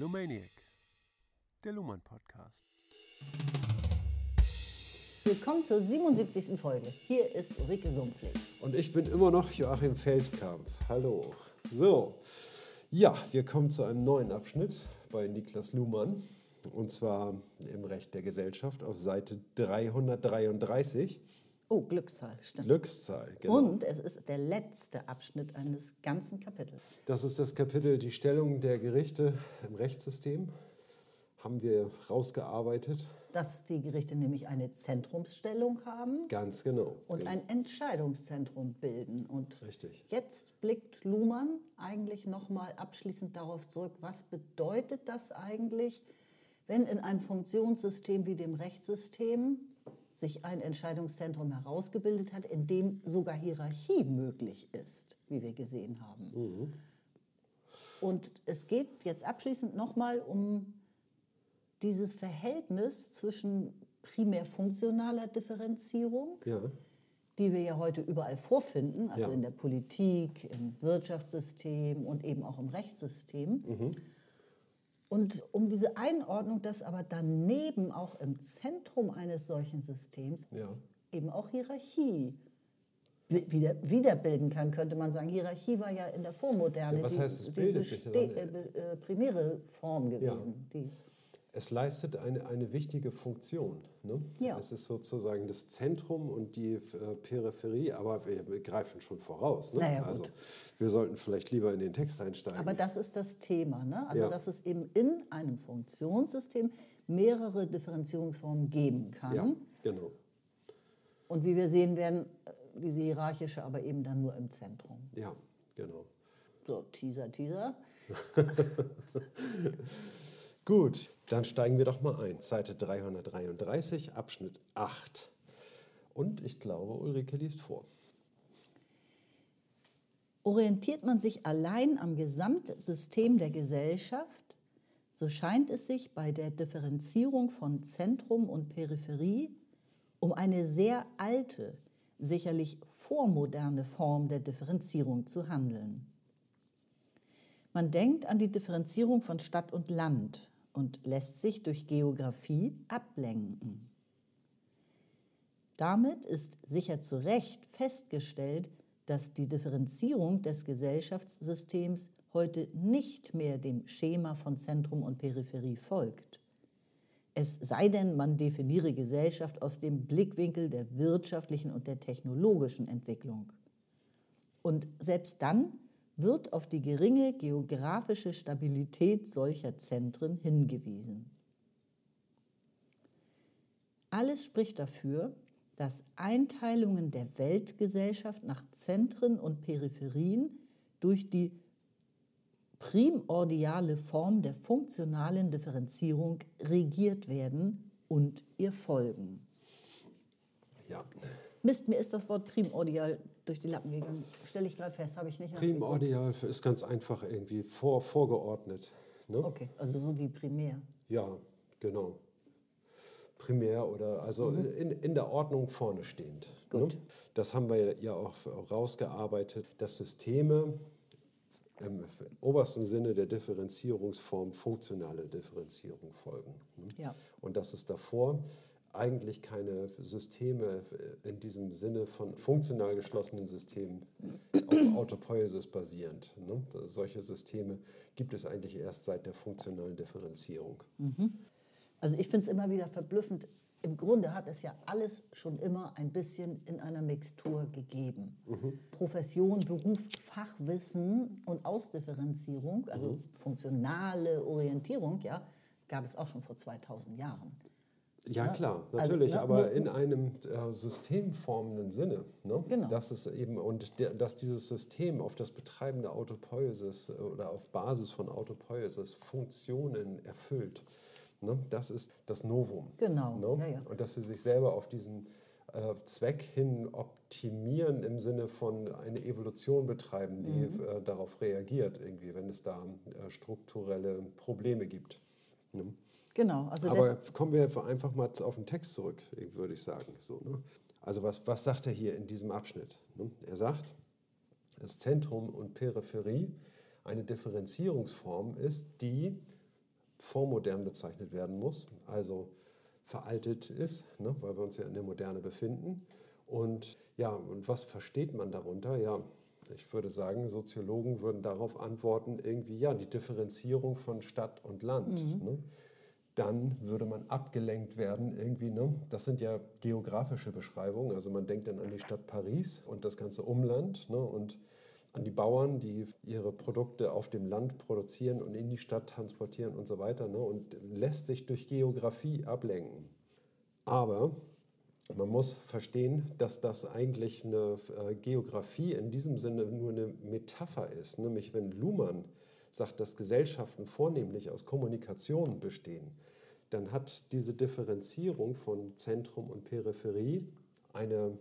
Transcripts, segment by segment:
Lumaniac, der Luhmann Podcast. Willkommen zur 77. Folge. Hier ist Ulrike Sumpfling. Und ich bin immer noch Joachim Feldkamp. Hallo. So, ja, wir kommen zu einem neuen Abschnitt bei Niklas Luhmann. Und zwar im Recht der Gesellschaft auf Seite 333. Oh, Glückszahl, stimmt. Glückszahl, genau. Und es ist der letzte Abschnitt eines ganzen Kapitels. Das ist das Kapitel Die Stellung der Gerichte im Rechtssystem. Haben wir rausgearbeitet. Dass die Gerichte nämlich eine Zentrumsstellung haben Ganz genau. und ein Entscheidungszentrum bilden. Und Richtig. jetzt blickt Luhmann eigentlich nochmal abschließend darauf zurück, was bedeutet das eigentlich, wenn in einem Funktionssystem wie dem Rechtssystem sich ein Entscheidungszentrum herausgebildet hat, in dem sogar Hierarchie möglich ist, wie wir gesehen haben. Und es geht jetzt abschließend nochmal um dieses Verhältnis zwischen primär funktionaler Differenzierung, Ja, die wir ja heute überall vorfinden, also Ja. in der Politik, im Wirtschaftssystem und eben auch im Rechtssystem. Und um diese Einordnung, dass aber daneben auch im Zentrum eines solchen Systems ja. eben auch Hierarchie wi- wieder, wiederbilden kann, könnte man sagen. Hierarchie war ja in der Vormoderne Ja, was die, heißt, die sich beste- äh, primäre Form gewesen. Die, Es leistet eine, eine wichtige Funktion. Ne? Ja. Es ist sozusagen das Zentrum und die äh, Peripherie, aber wir, wir greifen schon voraus. Ne? Na ja, also wir sollten vielleicht lieber in den Text einsteigen. aber das ist das Thema. Ne? Also, Ja. dass es eben in einem Funktionssystem mehrere Differenzierungsformen geben kann. ja, genau. Und wie wir sehen werden, äh, diese hierarchische aber eben dann nur im Zentrum. Ja, genau. So, Teaser, Teaser. Gut, dann steigen wir doch mal ein. Seite 333, Abschnitt 8. Und ich glaube, Ulrike liest vor. Orientiert man sich allein am Gesamtsystem der Gesellschaft, so scheint es sich bei der Differenzierung von Zentrum und Peripherie um eine sehr alte, sicherlich vormoderne Form der Differenzierung zu handeln. Man denkt an die Differenzierung von Stadt und Land und lässt sich durch Geografie ablenken. Damit ist sicher zu Recht festgestellt, dass die Differenzierung des Gesellschaftssystems heute nicht mehr dem Schema von Zentrum und Peripherie folgt. Es sei denn, man definiere Gesellschaft aus dem Blickwinkel der wirtschaftlichen und der technologischen Entwicklung. Und selbst dann wird auf die geringe geografische Stabilität solcher Zentren hingewiesen. Alles spricht dafür, dass Einteilungen der Weltgesellschaft nach Zentren und Peripherien durch die primordiale Form der funktionalen Differenzierung regiert werden und ihr folgen. Ja, Mist, mir ist das Wort primordial durch die Lappen gegangen. Stelle ich gerade fest, habe ich nicht primordial ist ganz einfach irgendwie vor, vorgeordnet. Ne? Okay, also so wie primär. Ja, genau. Primär oder also Mhm. in, in der Ordnung vorne stehend. Gut. Ne? Das haben wir ja auch rausgearbeitet, dass Systeme im obersten Sinne der Differenzierungsform funktionale Differenzierung folgen. Ne? Ja. Und dass es davor eigentlich keine Systeme in diesem Sinne von funktional geschlossenen Systemen auf Autopoiesis basierend. Ne? Solche Systeme gibt es eigentlich erst seit der funktionalen Differenzierung. Also ich finde es immer wieder verblüffend. Im Grunde hat es ja alles schon immer ein bisschen in einer Mixtur gegeben. Profession, Beruf, Fachwissen und Ausdifferenzierung, also funktionale Orientierung, ja, gab es auch schon vor 2000 Jahren. Ja, klar, also, natürlich, ne, aber nur- in einem äh, systemformenden Sinne. Ne? Genau. Dass es eben und der, dass dieses System auf das Betreiben der Autopoiesis äh, oder auf Basis von Autopoiesis Funktionen erfüllt. Ne? Das ist das Novum. Genau, Ne? ja, ja. Und dass sie sich selber auf diesen äh, Zweck hin optimieren im Sinne von eine Evolution betreiben, die Mhm. äh, darauf reagiert, irgendwie, wenn es da strukturelle Probleme gibt. Ne? Genau, also Aber kommen wir einfach mal auf den Text zurück, würde ich sagen. So, ne? Also was, was sagt er hier in diesem Abschnitt? Ne? Er sagt, dass Zentrum und Peripherie eine Differenzierungsform ist, die vormodern bezeichnet werden muss, also veraltet ist, ne, weil wir uns ja in der Moderne befinden. Und ja, und was versteht man darunter? Ja, ich würde sagen, Soziologen würden darauf antworten, irgendwie, ja, die Differenzierung von Stadt und Land. Mhm. Ne? Dann würde man abgelenkt werden, irgendwie. Ne? Das sind ja geografische Beschreibungen. Also man denkt dann an die Stadt Paris und das ganze Umland ne? und an die Bauern, die ihre Produkte auf dem Land produzieren und in die Stadt transportieren und so weiter. Ne? Und lässt sich durch Geografie ablenken. Aber man muss verstehen, dass das eigentlich eine äh, Geografie in diesem Sinne nur eine Metapher ist. Nämlich wenn Luhmann sagt, dass Gesellschaften vornehmlich aus Kommunikation bestehen, dann hat diese Differenzierung von Zentrum und Peripherie eine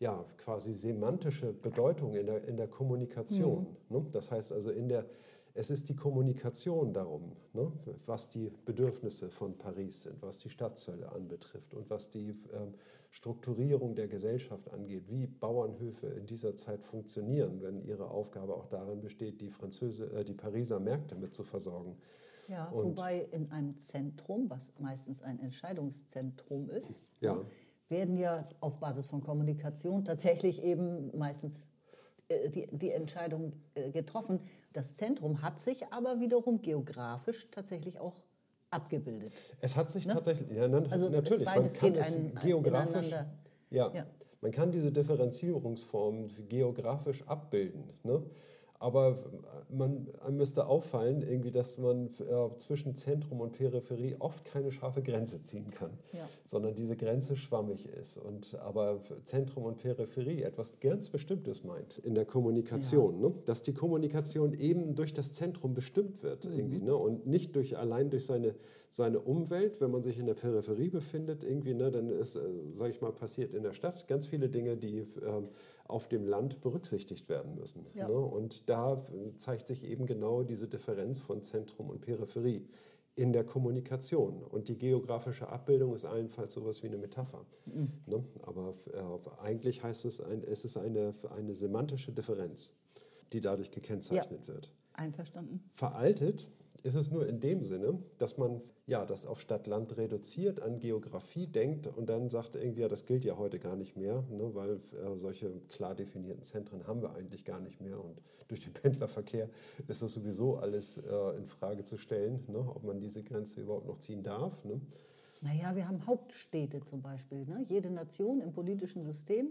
ja, quasi semantische Bedeutung in der, in der Kommunikation. Mhm. Ne? Das heißt also in der es ist die Kommunikation darum, ne, was die Bedürfnisse von Paris sind, was die Stadtzölle anbetrifft und was die ähm, Strukturierung der Gesellschaft angeht, wie Bauernhöfe in dieser Zeit funktionieren, wenn ihre Aufgabe auch darin besteht, die, Französe, äh, die Pariser Märkte mit zu versorgen. Ja, und wobei in einem Zentrum, was meistens ein Entscheidungszentrum ist, ja. werden ja auf Basis von Kommunikation tatsächlich eben meistens äh, die, die Entscheidung äh, getroffen. Das Zentrum hat sich aber wiederum geografisch tatsächlich auch abgebildet. Es hat sich ne? tatsächlich, ja, na, also natürlich, man kann es ein, geografisch, ja, ja, man kann diese Differenzierungsformen geografisch abbilden. Ne? Aber man, man müsste auffallen, irgendwie, dass man äh, zwischen Zentrum und Peripherie oft keine scharfe Grenze ziehen kann, ja. sondern diese Grenze schwammig ist. Und aber Zentrum und Peripherie etwas ganz Bestimmtes meint in der Kommunikation, ja. ne? dass die Kommunikation eben durch das Zentrum bestimmt wird mhm. irgendwie, ne? und nicht durch allein durch seine seine Umwelt, wenn man sich in der Peripherie befindet, irgendwie, ne, dann ist, äh, sage ich mal, passiert in der Stadt ganz viele Dinge, die ähm, auf dem Land berücksichtigt werden müssen. Ja. Ne? Und da zeigt sich eben genau diese Differenz von Zentrum und Peripherie in der Kommunikation. Und die geografische Abbildung ist allenfalls sowas wie eine Metapher. Mhm. Ne? Aber äh, eigentlich heißt es, ein, es ist eine, eine semantische Differenz, die dadurch gekennzeichnet ja. wird. Einverstanden. Veraltet ist es nur in dem Sinne, dass man ja das auf Stadt-Land reduziert, an Geografie denkt und dann sagt irgendwie, ja, das gilt ja heute gar nicht mehr, ne, weil äh, solche klar definierten Zentren haben wir eigentlich gar nicht mehr und durch den Pendlerverkehr ist das sowieso alles äh, in Frage zu stellen, ne, ob man diese Grenze überhaupt noch ziehen darf. Ne. Naja, wir haben Hauptstädte zum Beispiel. Ne? Jede Nation im politischen System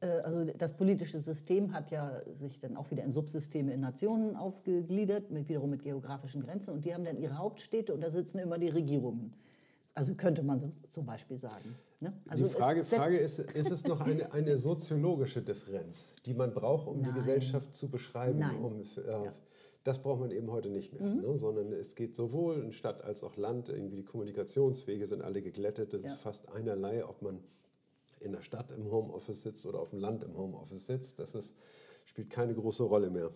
also das politische System hat ja sich dann auch wieder in Subsysteme in Nationen aufgegliedert, mit, wiederum mit geografischen Grenzen. Und die haben dann ihre Hauptstädte und da sitzen immer die Regierungen. Also könnte man so zum Beispiel sagen. Ne? Also die Frage, Frage ist, ist es noch eine, eine soziologische Differenz, die man braucht, um Nein. die Gesellschaft zu beschreiben? Nein. Um, äh, ja. Das braucht man eben heute nicht mehr, mhm. ne? sondern es geht sowohl in Stadt als auch Land. Irgendwie die Kommunikationswege sind alle geglättet. Es ja. ist fast einerlei, ob man in der Stadt im Homeoffice sitzt oder auf dem Land im Homeoffice sitzt. Das ist, spielt keine große Rolle mehr.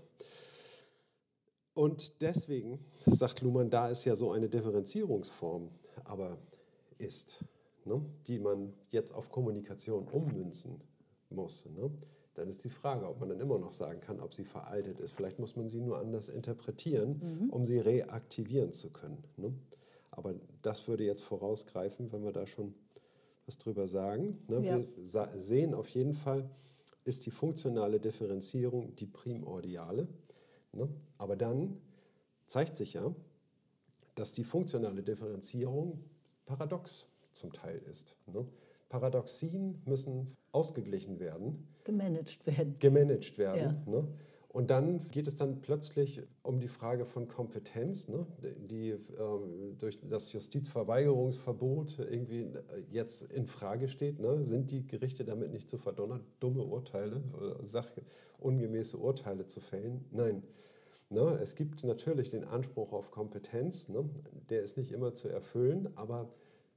Und deswegen sagt Luhmann, da ist ja so eine Differenzierungsform, aber ist, ne, die man jetzt auf Kommunikation ummünzen muss. Ne? Dann ist die Frage, ob man dann immer noch sagen kann, ob sie veraltet ist. Vielleicht muss man sie nur anders interpretieren, mhm. um sie reaktivieren zu können. Ne? Aber das würde jetzt vorausgreifen, wenn wir da schon was drüber sagen. Ne? Ja. Wir sehen auf jeden Fall, ist die funktionale Differenzierung die primordiale. Ne? Aber dann zeigt sich ja, dass die funktionale Differenzierung paradox zum Teil ist. Ne? Paradoxien müssen ausgeglichen werden. Gemanagt werden. Gemanagt werden. Ja. Ne? Und dann geht es dann plötzlich um die Frage von Kompetenz, ne, die ähm, durch das Justizverweigerungsverbot irgendwie äh, jetzt in Frage steht. Ne? Sind die Gerichte damit nicht zu verdonnert, dumme Urteile, äh, sachungemäße Urteile zu fällen? Nein. Ne, es gibt natürlich den Anspruch auf Kompetenz, ne, der ist nicht immer zu erfüllen, aber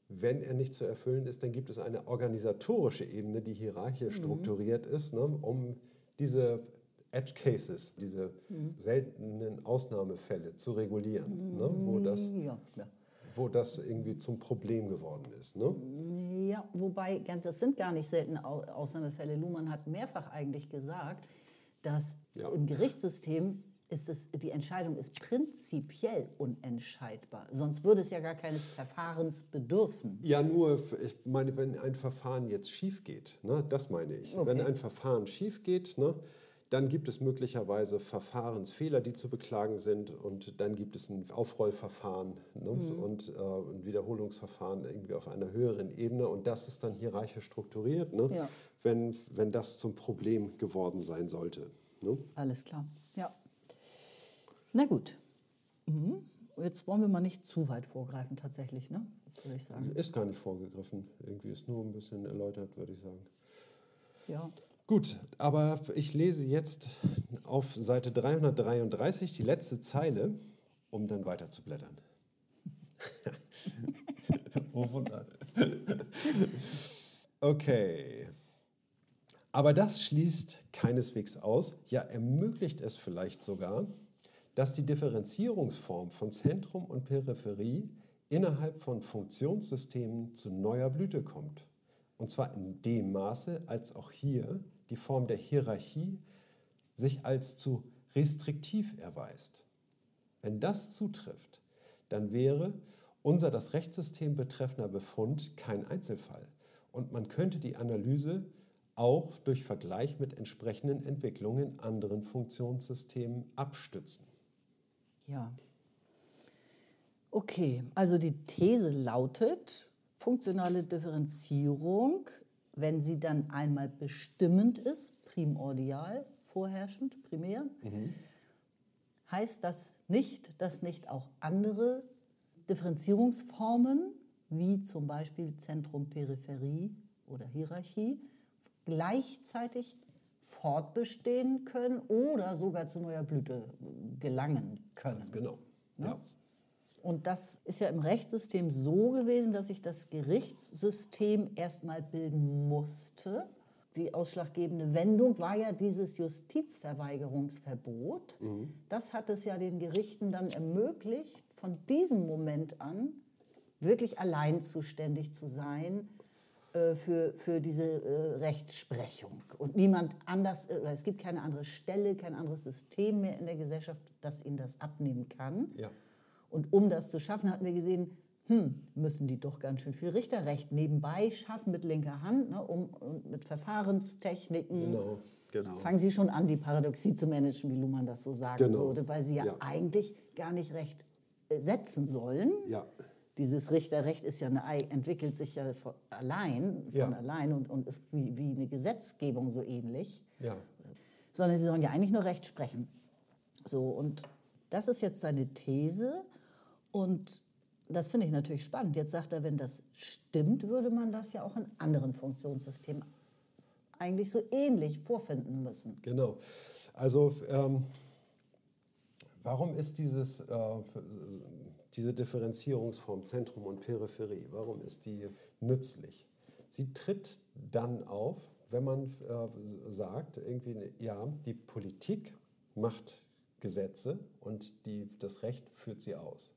wenn er nicht zu erfüllen ist, dann gibt es eine organisatorische Ebene, die hierarchisch mhm. strukturiert ist, ne, um diese Edge Cases, diese mhm. seltenen Ausnahmefälle zu regulieren, ne, wo, das, ja, ja. wo das irgendwie zum Problem geworden ist. Ne? Ja, wobei, das sind gar nicht seltene Ausnahmefälle. Luhmann hat mehrfach eigentlich gesagt, dass ja. im Gerichtssystem ist es, die Entscheidung ist prinzipiell unentscheidbar. Sonst würde es ja gar keines Verfahrens bedürfen. Ja, nur, ich meine, wenn ein Verfahren jetzt schief geht, ne, das meine ich. Okay. Wenn ein Verfahren schief geht, ne, dann gibt es möglicherweise Verfahrensfehler, die zu beklagen sind und dann gibt es ein Aufrollverfahren ne, und äh, ein Wiederholungsverfahren irgendwie auf einer höheren Ebene und das ist dann hierarchisch strukturiert, ne, Ja. wenn, wenn das zum Problem geworden sein sollte. Ne? Alles klar, ja. Na gut. Mhm. Jetzt wollen wir mal nicht zu weit vorgreifen, tatsächlich, ne? würde ich sagen. Ist gar nicht vorgegriffen, irgendwie ist nur ein bisschen erläutert, würde ich sagen. Ja. Gut, aber ich lese jetzt auf Seite 333 die letzte Zeile, um dann weiter zu blättern. oh Wunder. Okay. Aber das schließt keineswegs aus, ja ermöglicht es vielleicht sogar, dass die Differenzierungsform von Zentrum und Peripherie innerhalb von Funktionssystemen zu neuer Blüte kommt. Und zwar in dem Maße, als auch hier die Form der Hierarchie sich als zu restriktiv erweist. Wenn das zutrifft, dann wäre unser das Rechtssystem betreffender Befund kein Einzelfall. Und man könnte die Analyse auch durch Vergleich mit entsprechenden Entwicklungen in anderen Funktionssystemen abstützen. Ja. Okay, also die These lautet, funktionale Differenzierung, wenn sie dann einmal bestimmend ist, primordial, vorherrschend, primär, heißt das nicht, dass nicht auch andere Differenzierungsformen, wie zum Beispiel Zentrum, Peripherie oder Hierarchie, gleichzeitig fortbestehen können oder sogar zu neuer Blüte gelangen können. Genau. Ja. Und das ist ja im Rechtssystem so gewesen, dass sich das Gerichtssystem erstmal bilden musste. Die ausschlaggebende Wendung war ja dieses Justizverweigerungsverbot. Das hat es ja den Gerichten dann ermöglicht, von diesem Moment an wirklich allein zuständig zu sein äh, für, für diese äh, Rechtsprechung. Und niemand anders, äh, es gibt keine andere Stelle, kein anderes System mehr in der Gesellschaft, das ihnen das abnehmen kann. Ja. Und um das zu schaffen, hatten wir gesehen, hm, müssen die doch ganz schön viel Richterrecht nebenbei schaffen mit linker Hand, ne, um, und mit Verfahrenstechniken. Genau, genau. Fangen Sie schon an, die Paradoxie zu managen, wie Luhmann das so sagen Genau. würde, weil Sie ja, Ja. eigentlich gar nicht Recht äh, setzen sollen. Ja. Dieses Richterrecht ist ja eine, ei- entwickelt sich ja von allein, von Ja. allein und, und ist wie, wie eine Gesetzgebung so ähnlich Ja. sondern sie sollen ja eigentlich nur Recht sprechen. So, und das ist jetzt seine These und das finde ich natürlich spannend. Jetzt sagt er, wenn das stimmt, würde man das ja auch in anderen Funktionssystemen eigentlich so ähnlich vorfinden müssen. Genau. Also ähm, warum ist dieses, äh, diese Differenzierungsform Zentrum und Peripherie, warum ist die nützlich? Sie tritt dann auf, wenn man äh, sagt, irgendwie, ja, die Politik macht Gesetze und die, das Recht führt sie aus.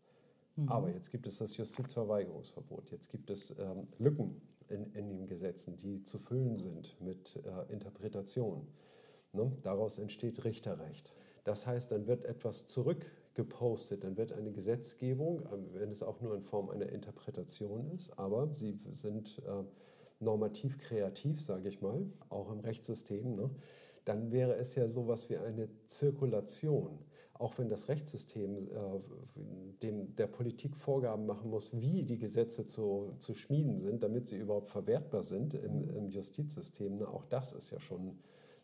Aber jetzt gibt es das Justizverweigerungsverbot, jetzt gibt es ähm, Lücken in, in den Gesetzen, die zu füllen sind mit äh, Interpretationen. Ne? Daraus entsteht Richterrecht. Das heißt, dann wird etwas zurückgepostet, dann wird eine Gesetzgebung, ähm, wenn es auch nur in Form einer Interpretation ist, aber sie sind äh, normativ kreativ, sage ich mal, auch im Rechtssystem, ne? dann wäre es ja sowas wie eine Zirkulation. Auch wenn das Rechtssystem äh, dem, der Politik Vorgaben machen muss, wie die Gesetze zu, zu schmieden sind, damit sie überhaupt verwertbar sind im, im Justizsystem, ne? auch das ist ja schon,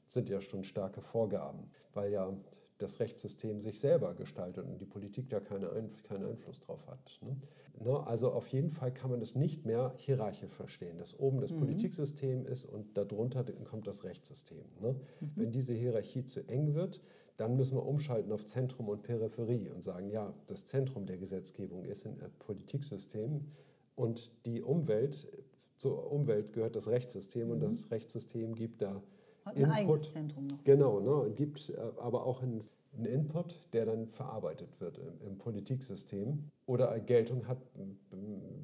sind ja schon starke Vorgaben, weil ja das Rechtssystem sich selber gestaltet und die Politik da keine Ein keinen Einfluss drauf hat. Ne? Ne, also auf jeden Fall kann man das nicht mehr hierarchisch verstehen, dass oben das Politiksystem ist und darunter kommt das Rechtssystem. Ne? Wenn diese Hierarchie zu eng wird, dann müssen wir umschalten auf Zentrum und Peripherie und sagen, ja, das Zentrum der Gesetzgebung ist ein Politiksystem und die Umwelt, zur Umwelt gehört das Rechtssystem und das Rechtssystem gibt da Hat ein eigenes Zentrum noch. Genau, ne, gibt äh, aber auch einen, einen Input, der dann verarbeitet wird im, im Politiksystem oder Geltung hat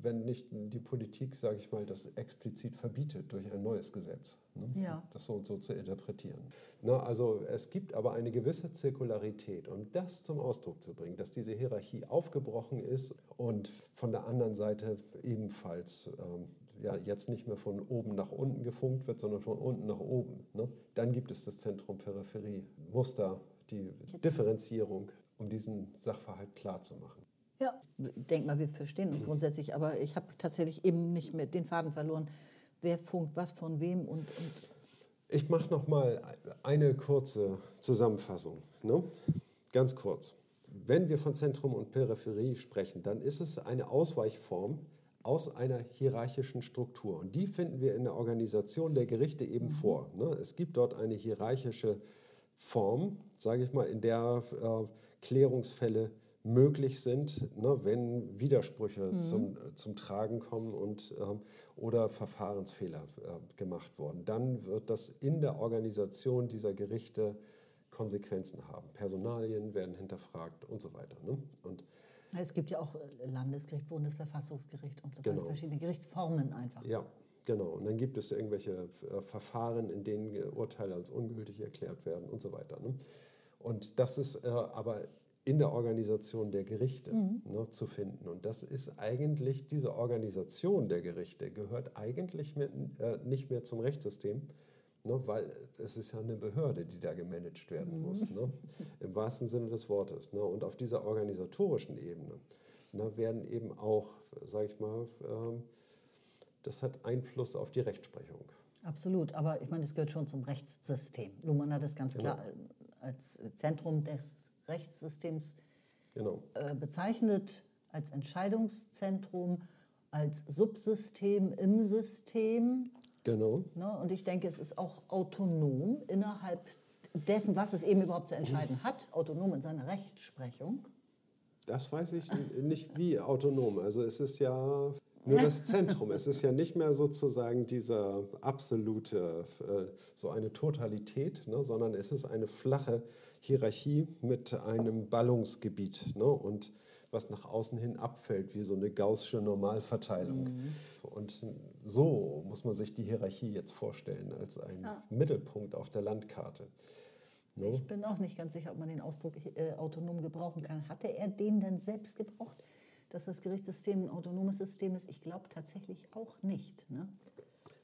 wenn nicht die Politik, sage ich mal, das explizit verbietet durch ein neues Gesetz, ne? Ja. das so und so zu interpretieren. Na, also es gibt aber eine gewisse Zirkularität, um das zum Ausdruck zu bringen, dass diese Hierarchie aufgebrochen ist und von der anderen Seite ebenfalls ähm, ja, jetzt nicht mehr von oben nach unten gefunkt wird, sondern von unten nach oben. Ne? Dann gibt es das Zentrum-Peripherie-Muster, die Differenzierung, um diesen Sachverhalt klarzumachen. Ja, ich denke mal, wir verstehen uns grundsätzlich, aber ich habe tatsächlich eben nicht mehr den Faden verloren. Wer funkt was von wem und, und Ich mache noch mal eine kurze Zusammenfassung, ne? ganz kurz. Wenn wir von Zentrum und Peripherie sprechen, dann ist es eine Ausweichform aus einer hierarchischen Struktur. Und die finden wir in der Organisation der Gerichte eben vor. Ne? Es gibt dort eine hierarchische Form, sage ich mal, in der äh, Klärungsfälle möglich sind, ne, wenn Widersprüche zum, äh, zum Tragen kommen und, ähm, oder Verfahrensfehler äh, gemacht wurden. Dann wird das in der Organisation dieser Gerichte Konsequenzen haben. Personalien werden hinterfragt und so weiter. Ne? Und es gibt ja auch äh, Landesgericht, Bundesverfassungsgericht und so weiter, Genau. verschiedene Gerichtsformen einfach. Ja, genau. Und dann gibt es irgendwelche äh, Verfahren, in denen Urteile als ungültig erklärt werden und so weiter. Ne? Und das ist äh, aber in der Organisation der Gerichte ne, zu finden. Und das ist eigentlich, diese Organisation der Gerichte gehört eigentlich mit, äh, nicht mehr zum Rechtssystem, ne, weil es ist ja eine Behörde, die da gemanagt werden muss, ne, im wahrsten Sinne des Wortes. Ne. Und auf dieser organisatorischen Ebene ne, werden eben auch, sage ich mal, ähm, das hat Einfluss auf die Rechtsprechung. Absolut, aber ich meine, es gehört schon zum Rechtssystem. Luhmann hat das ganz klar äh, als Zentrum des Rechtssystems Genau. äh, bezeichnet, als Entscheidungszentrum, als Subsystem im System. Genau. Ne? Und ich denke, es ist auch autonom innerhalb dessen, was es eben überhaupt zu entscheiden hat, autonom in seiner Rechtsprechung. Das weiß ich nicht wie autonom. Also es ist ja nur das Zentrum. Es ist ja nicht mehr sozusagen dieser absolute, äh, so eine Totalität, ne, sondern es ist eine flache Hierarchie mit einem Ballungsgebiet ne, und was nach außen hin abfällt, wie so eine gaußsche Normalverteilung. Und so muss man sich die Hierarchie jetzt vorstellen, als ein Mittelpunkt auf der Landkarte. Ne? Ich bin auch nicht ganz sicher, ob man den Ausdruck äh, autonom gebrauchen kann. Hatte er den denn selbst gebraucht, dass das Gerichtssystem ein autonomes System ist? Ich glaube tatsächlich auch nicht. Ne?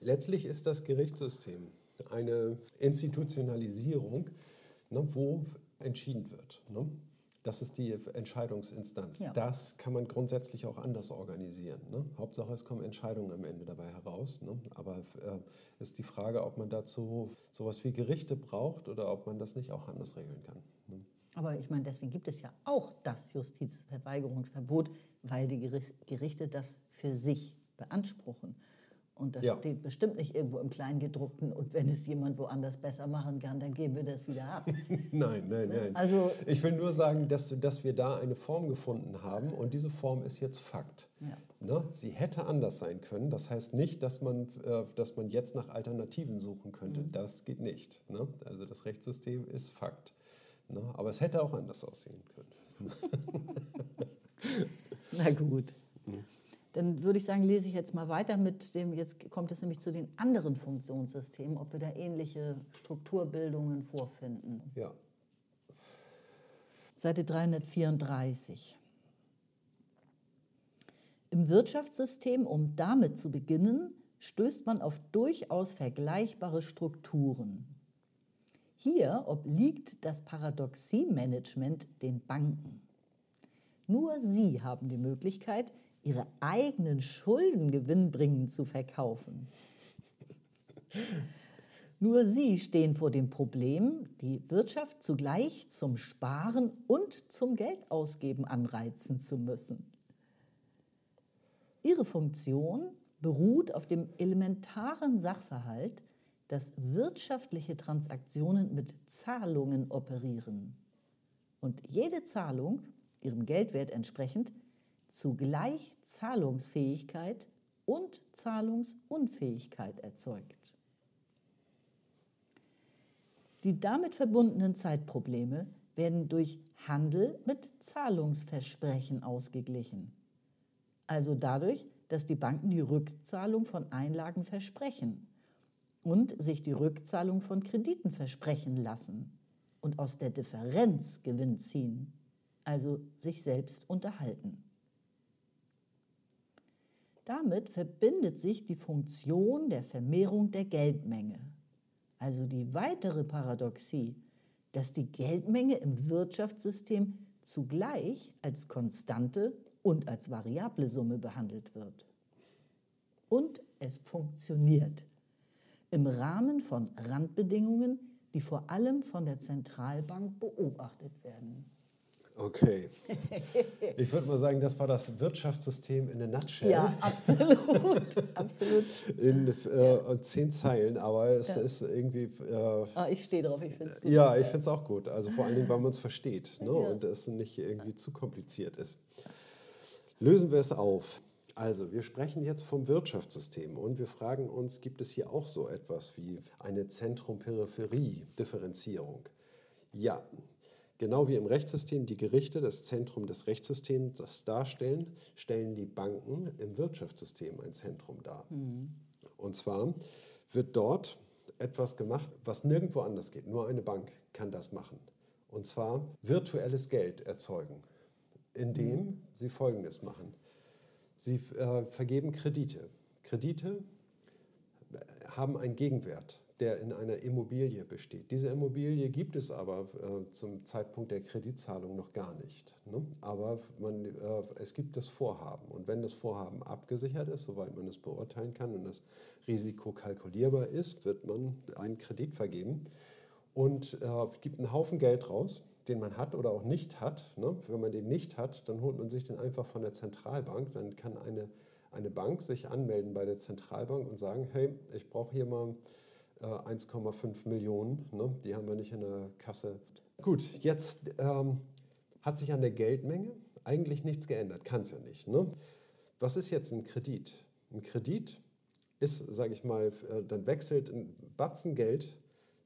Letztlich ist das Gerichtssystem eine Institutionalisierung, ne, wo entschieden wird. Ne? Das ist die Entscheidungsinstanz. Ja. Das kann man grundsätzlich auch anders organisieren. Ne? Hauptsache, es kommen Entscheidungen am Ende dabei heraus. Ne? Aber äh, ist die Frage, ob man dazu sowas wie Gerichte braucht oder ob man das nicht auch anders regeln kann. Ne? Aber ich meine, deswegen gibt es ja auch das Justizverweigerungsverbot, weil die Gericht- Gerichte das für sich beanspruchen. Und das Ja. steht bestimmt nicht irgendwo im Kleingedruckten. Und wenn es jemand woanders besser machen kann, dann geben wir das wieder ab. Nein, nein, nein. Also- ich will nur sagen, dass, dass wir da eine Form gefunden haben und diese Form ist jetzt Fakt. Ja. Ne? Sie hätte anders sein können. Das heißt nicht, dass man, äh, dass man jetzt nach Alternativen suchen könnte. Mhm. Das geht nicht. Ne? Also das Rechtssystem ist Fakt. Ne? Aber es hätte auch anders aussehen können. Na gut. Dann würde ich sagen, lese ich jetzt mal weiter mit dem, jetzt kommt es nämlich zu den anderen Funktionssystemen, ob wir da ähnliche Strukturbildungen vorfinden. Ja. Seite 334. Im Wirtschaftssystem, um damit zu beginnen, stößt man auf durchaus vergleichbare Strukturen. Hier obliegt das Paradoxie-Management den Banken. Nur sie haben die Möglichkeit, ihre eigenen Schulden gewinnbringend zu verkaufen. Nur sie stehen vor dem Problem, die Wirtschaft zugleich zum Sparen und zum Geldausgeben anreizen zu müssen. Ihre Funktion beruht auf dem elementaren Sachverhalt, dass wirtschaftliche Transaktionen mit Zahlungen operieren und jede Zahlung, ihrem Geldwert entsprechend, zugleich Zahlungsfähigkeit und Zahlungsunfähigkeit erzeugt. Die damit verbundenen Zeitprobleme werden durch Handel mit Zahlungsversprechen ausgeglichen. Also dadurch, dass die Banken die Rückzahlung von Einlagen versprechen und sich die Rückzahlung von Krediten versprechen lassen und aus der Differenz Gewinn ziehen, also sich selbst unterhalten. Damit verbindet sich die Funktion der Vermehrung der Geldmenge, also die weitere Paradoxie, dass die Geldmenge im Wirtschaftssystem zugleich als konstante und als variable Summe behandelt wird. Und es funktioniert im Rahmen von Randbedingungen, die vor allem von der Zentralbank beobachtet werden. Okay. Ich würde mal sagen, das war das Wirtschaftssystem in a nutshell. Ja, absolut. absolut. In äh, zehn Zeilen, aber es ja. ist irgendwie. Äh, ah, ich stehe drauf, ich finde es gut. Ja, ich finde es auch gut. Also vor allen Dingen, weil man es versteht ne? Ja. und es nicht irgendwie zu kompliziert ist. Lösen wir es auf. Also, wir sprechen jetzt vom Wirtschaftssystem und wir fragen uns, gibt es hier auch so etwas wie eine Zentrum-Peripherie-Differenzierung? Ja, Genau wie im Rechtssystem die Gerichte das Zentrum des Rechtssystems das darstellen, stellen die Banken im Wirtschaftssystem ein Zentrum dar. Mhm. Und zwar wird dort etwas gemacht, was nirgendwo anders geht. Nur eine Bank kann das machen. Und zwar virtuelles Geld erzeugen, indem mhm. sie Folgendes machen. Sie äh, vergeben Kredite. Kredite haben einen Gegenwert der in einer Immobilie besteht. Diese Immobilie gibt es aber äh, zum Zeitpunkt der Kreditzahlung noch gar nicht. Ne? Aber man, äh, es gibt das Vorhaben. Und wenn das Vorhaben abgesichert ist, soweit man es beurteilen kann und das Risiko kalkulierbar ist, wird man einen Kredit vergeben und äh, gibt einen Haufen Geld raus, den man hat oder auch nicht hat. Ne? Wenn man den nicht hat, dann holt man sich den einfach von der Zentralbank. Dann kann eine, eine Bank sich anmelden bei der Zentralbank und sagen, hey, ich brauche hier mal 1,5 äh, Millionen. Ne? Die haben wir nicht in der Kasse. Gut, jetzt ähm, hat sich an der Geldmenge eigentlich nichts geändert. Kann es ja nicht. Ne? Was ist jetzt ein Kredit? Ein Kredit ist, sage ich mal, äh, dann wechselt ein Batzen Geld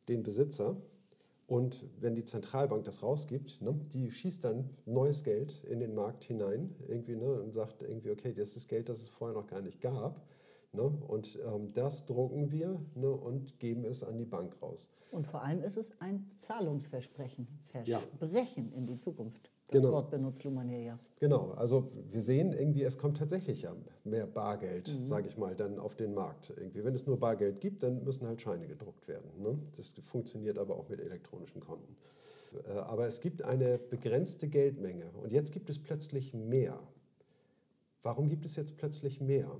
den Besitzer und wenn die Zentralbank das rausgibt, ne, die schießt dann neues Geld in den Markt hinein irgendwie, ne, und sagt irgendwie, okay, das ist das Geld, das es vorher noch gar nicht gab. Ne? Und ähm, das drucken wir ne, und geben es an die Bank raus. Und vor allem ist es ein Zahlungsversprechen, Versprechen ja. in die Zukunft. Das genau. Wort benutzt Luhmann hier ja. Genau, also wir sehen irgendwie, es kommt tatsächlich ja mehr Bargeld, mhm. sage ich mal, dann auf den Markt. Irgendwie. Wenn es nur Bargeld gibt, dann müssen halt Scheine gedruckt werden. Ne? Das funktioniert aber auch mit elektronischen Konten. Äh, aber es gibt eine begrenzte Geldmenge und jetzt gibt es plötzlich mehr. Warum gibt es jetzt plötzlich mehr?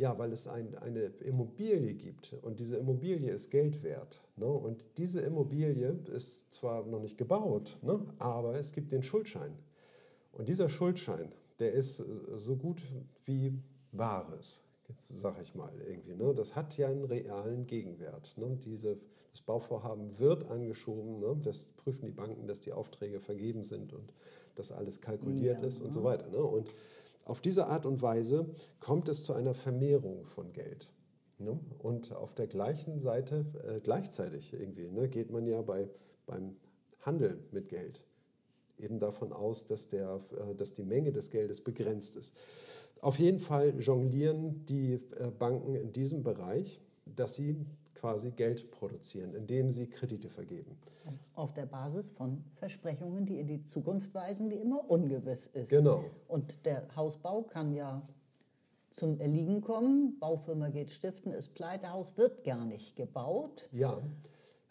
Ja, weil es ein, eine Immobilie gibt und diese Immobilie ist Geld wert. Ne? Und diese Immobilie ist zwar noch nicht gebaut, ne? aber es gibt den Schuldschein. Und dieser Schuldschein, der ist äh, so gut wie Wahres, sag ich mal irgendwie. Ne? Das hat ja einen realen Gegenwert. Ne? Diese, das Bauvorhaben wird angeschoben, ne? das prüfen die Banken, dass die Aufträge vergeben sind und dass alles kalkuliert ja, ist und so weiter. Ne? Und auf diese Art und Weise kommt es zu einer Vermehrung von Geld. Ne? Und auf der gleichen Seite, äh, gleichzeitig irgendwie, ne, geht man ja bei, beim Handel mit Geld eben davon aus, dass, der, äh, dass die Menge des Geldes begrenzt ist. Auf jeden Fall jonglieren die äh, Banken in diesem Bereich, dass sie quasi Geld produzieren, indem sie Kredite vergeben. Auf der Basis von Versprechungen, die in die Zukunft weisen, die immer ungewiss ist. Genau. Und der Hausbau kann ja zum Erliegen kommen. Baufirma geht stiften, ist pleite, Haus wird gar nicht gebaut. Ja.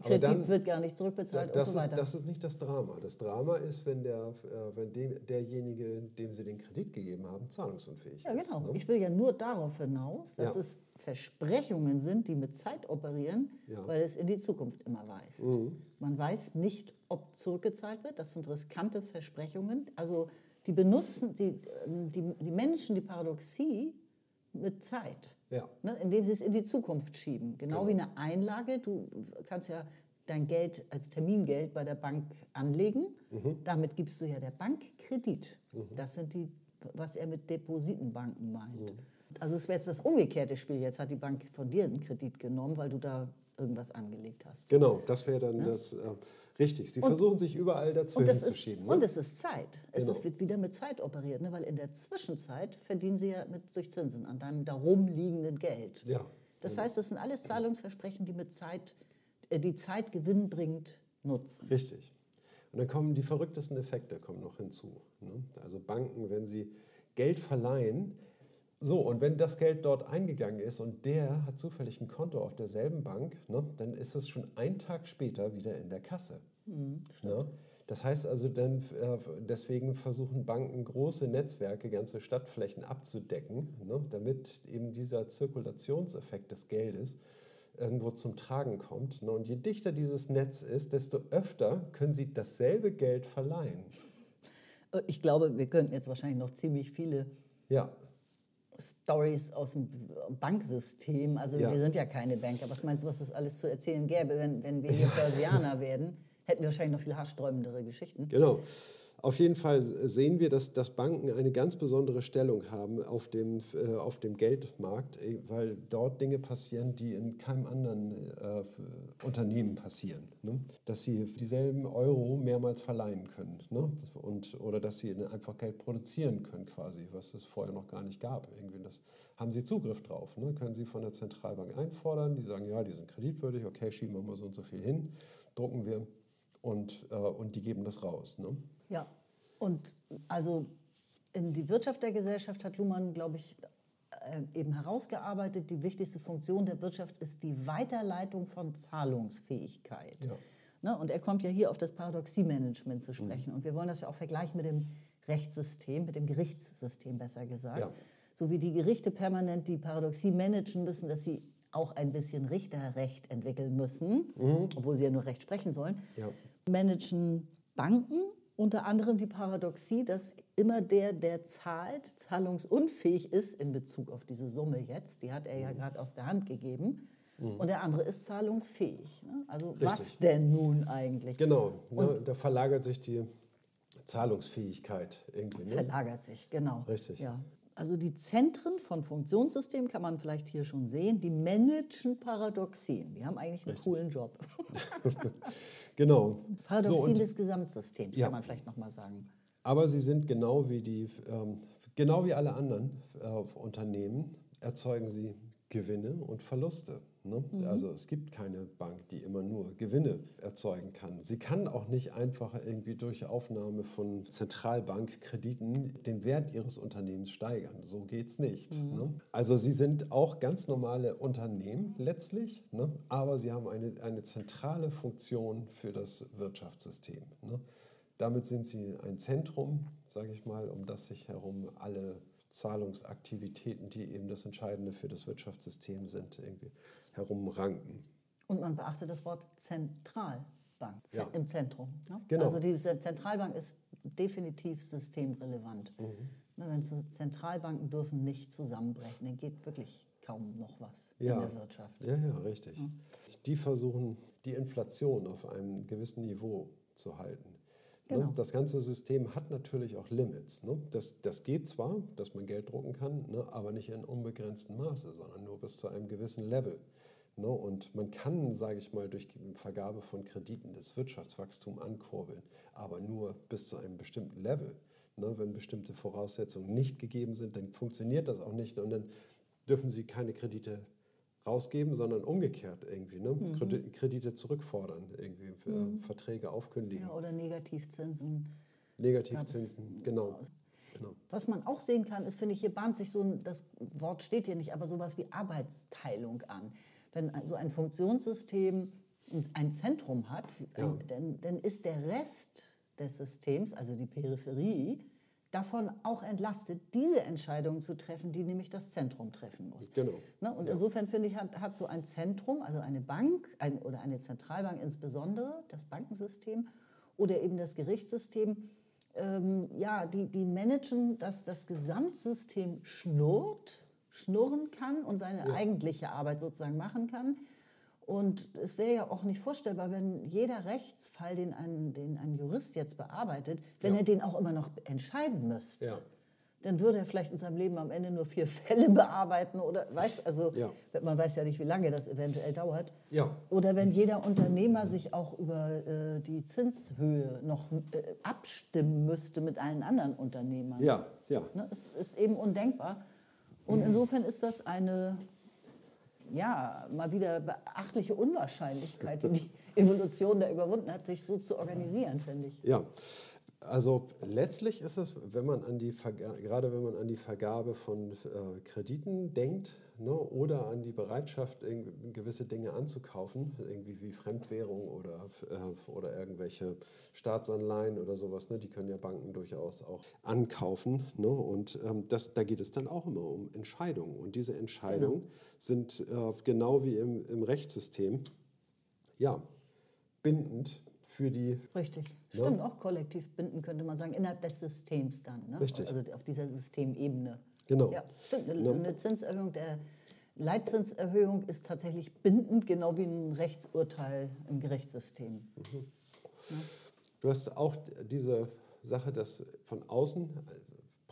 Kredit dann, wird gar nicht zurückbezahlt das und so weiter. Ist, das ist nicht das Drama. Das Drama ist, wenn, der, äh, wenn dem, derjenige, dem Sie den Kredit gegeben haben, zahlungsunfähig ja, ist. Ja, genau. Ne? Ich will ja nur darauf hinaus, dass ja. es Versprechungen sind, die mit Zeit operieren, ja. weil es in die Zukunft immer weist. Mhm. Man weiß nicht, ob zurückgezahlt wird. Das sind riskante Versprechungen. Also die benutzen, die, ähm, die, die Menschen die Paradoxie mit Zeit, ja. ne, indem sie es in die Zukunft schieben. Genau, genau, wie eine Einlage. Du kannst ja dein Geld als Termingeld bei der Bank anlegen. Mhm. Damit gibst du ja der Bank Kredit. Mhm. Das sind die, was er mit Depositenbanken meint. Mhm. Also es wäre jetzt das umgekehrte Spiel. Jetzt hat die Bank von dir einen Kredit genommen, weil du da irgendwas angelegt hast. Genau, das wäre dann das. Äh, richtig, sie Und- versuchen sich überall dazwischen Und, zu schieben. und Ne? es ist Zeit. Es Genau. ist, wird wieder mit Zeit operiert, ne? weil in der Zwischenzeit verdienen sie ja mit, durch Zinsen an deinem darum liegenden Geld. Ja, Das heißt, das sind alles Zahlungsversprechen, die mit Zeit, äh, die Zeit gewinnbringend nutzen. Richtig. Und dann kommen die verrücktesten Effekte kommen noch hinzu. Ne? Also Banken, wenn sie Geld verleihen, so, und wenn das Geld dort eingegangen ist und der hat zufällig ein Konto auf derselben Bank, ne, dann ist es schon einen Tag später wieder in der Kasse. ne? Das heißt also, dann, äh, deswegen versuchen Banken große Netzwerke, ganze Stadtflächen abzudecken, ne, damit eben dieser Zirkulationseffekt des Geldes irgendwo zum Tragen kommt. Ne? Und je dichter dieses Netz ist, desto öfter können sie dasselbe Geld verleihen. Äh, Ich glaube, wir könnten jetzt wahrscheinlich noch ziemlich viele Ja, Stories aus dem Banksystem. Also Ja. wir sind ja keine Banker. Was meinst du, was es alles zu erzählen gäbe, wenn, wenn wir hier Börsianer werden? Hätten wir wahrscheinlich noch viel haarsträubendere Geschichten. Genau. Auf jeden Fall sehen wir, dass, dass Banken eine ganz besondere Stellung haben auf dem, äh, auf dem Geldmarkt, eh, weil dort Dinge passieren, die in keinem anderen äh, Unternehmen passieren. Ne? Dass sie dieselben Euro mehrmals verleihen können ne? Und, oder dass sie einfach Geld produzieren können quasi, was es vorher noch gar nicht gab. Irgendwie das haben sie Zugriff drauf. Ne? Können sie von der Zentralbank einfordern, die sagen, ja, die sind kreditwürdig, okay, schieben wir mal so und so viel hin, drucken wir und, äh, und die geben das raus. Ne? Ja, und also in die Wirtschaft der Gesellschaft hat Luhmann, glaube ich, äh, eben herausgearbeitet, die wichtigste Funktion der Wirtschaft ist die Weiterleitung von Zahlungsfähigkeit. Ja. Ne? Und er kommt ja hier auf das Paradoxie-Management zu sprechen. Und wir wollen das ja auch vergleichen mit dem Rechtssystem, mit dem Gerichtssystem besser gesagt. Ja. So wie die Gerichte permanent die Paradoxie managen müssen, dass sie auch ein bisschen Richterrecht entwickeln müssen, obwohl sie ja nur Recht sprechen sollen, Ja. managen Banken unter anderem die Paradoxie, dass immer der, der zahlt, zahlungsunfähig ist in Bezug auf diese Summe jetzt. Die hat er ja gerade aus der Hand gegeben. Und der andere ist zahlungsfähig. ne? Also was Richtig. denn nun eigentlich? Genau, ne, da verlagert sich die Zahlungsfähigkeit irgendwie. Ne? Verlagert sich, genau. Richtig. Ja. Also die Zentren von Funktionssystemen kann man vielleicht hier schon sehen, die managen Paradoxien. Die haben eigentlich einen coolen Job. Genau. Paradoxien So, des Gesamtsystems, Ja. kann man vielleicht nochmal sagen. aber sie sind genau wie die, ähm, genau wie alle anderen äh, Unternehmen, erzeugen sie Gewinne und Verluste. Ne? Also es gibt keine Bank, die immer nur Gewinne erzeugen kann. Sie kann auch nicht einfach irgendwie durch Aufnahme von Zentralbankkrediten den Wert ihres Unternehmens steigern. So geht es nicht. Ne? Also sie sind auch ganz normale Unternehmen letztlich, ne? aber sie haben eine, eine zentrale Funktion für das Wirtschaftssystem. Ne? Damit sind sie ein Zentrum, sage ich mal, um das sich herum alle Zahlungsaktivitäten, die eben das Entscheidende für das Wirtschaftssystem sind, irgendwie herumranken. Und man beachtet das Wort Zentralbank ze- Ja. im Zentrum. Ne? Genau. Also diese Zentralbank ist definitiv systemrelevant. Mhm. Ne, wenn Zentralbanken dürfen nicht zusammenbrechen, dann geht wirklich kaum noch was Ja. in der Wirtschaft. Ja, ja, richtig. Die versuchen, die Inflation auf einem gewissen Niveau zu halten. Genau. Ne? Das ganze System hat natürlich auch Limits. Ne? Das, das geht zwar, dass man Geld drucken kann, ne? aber nicht in unbegrenztem Maße, sondern nur bis zu einem gewissen Level. Ne? Und man kann, sage ich mal, durch die Vergabe von Krediten das Wirtschaftswachstum ankurbeln, aber nur bis zu einem bestimmten Level. Ne? Wenn bestimmte Voraussetzungen nicht gegeben sind, dann funktioniert das auch nicht und dann dürfen sie keine Kredite rausgeben, sondern umgekehrt irgendwie. Ne? Mhm. Kredi- Kredite zurückfordern, irgendwie für Verträge aufkündigen. Ja, oder Negativzinsen. Negativzinsen, genau. genau. Was man auch sehen kann, ist, finde ich, hier bahnt sich so ein, das Wort steht hier nicht, aber sowas wie Arbeitsteilung an. Wenn so ein Funktionssystem ein Zentrum hat, Ja. dann, dann ist der Rest des Systems, also die Peripherie, davon auch entlastet, diese Entscheidungen zu treffen, die nämlich das Zentrum treffen muss. Genau. Ne? Und Ja. insofern finde ich, hat, hat so ein Zentrum, also eine Bank ein, oder eine Zentralbank insbesondere, das Bankensystem oder eben das Gerichtssystem, ähm, ja, die, die managen, dass das Gesamtsystem schnurrt, schnurren kann und seine eigentliche Arbeit sozusagen machen kann. Und es wäre ja auch nicht vorstellbar, wenn jeder Rechtsfall, den ein, den ein Jurist jetzt bearbeitet, wenn Ja. er den auch immer noch entscheiden müsste. Ja. dann würde er vielleicht in seinem Leben am Ende nur vier Fälle bearbeiten oder weiß, also Ja. man weiß ja nicht, wie lange das eventuell dauert. Ja. Oder wenn jeder Unternehmer sich auch über äh, die Zinshöhe noch äh, abstimmen müsste mit allen anderen Unternehmern. Ja, ja. Ne, es ist eben undenkbar. Und insofern ist das eine, ja, mal wieder beachtliche Unwahrscheinlichkeit, die die Evolution da überwunden hat, sich so zu organisieren, finde ich. Ja, also letztlich ist es, wenn man an die Verga gerade wenn man an die Vergabe von äh, Krediten denkt ne, oder an die Bereitschaft, gewisse Dinge anzukaufen, irgendwie wie Fremdwährung oder, äh, oder irgendwelche Staatsanleihen oder sowas, ne, die können ja Banken durchaus auch ankaufen. Ne, und ähm, das, da geht es dann auch immer um Entscheidungen. Und diese Entscheidungen sind äh, genau wie im, im Rechtssystem ja, bindend für die Richtig. Ja. Stimmt, auch kollektiv binden könnte man sagen, innerhalb des Systems dann. Ne? Richtig. Also auf dieser Systemebene. Genau. Ja, stimmt. Eine, Ne? eine Zinserhöhung der Leitzinserhöhung ist tatsächlich bindend, genau wie ein Rechtsurteil im Gerichtssystem. Du hast auch diese Sache, dass von außen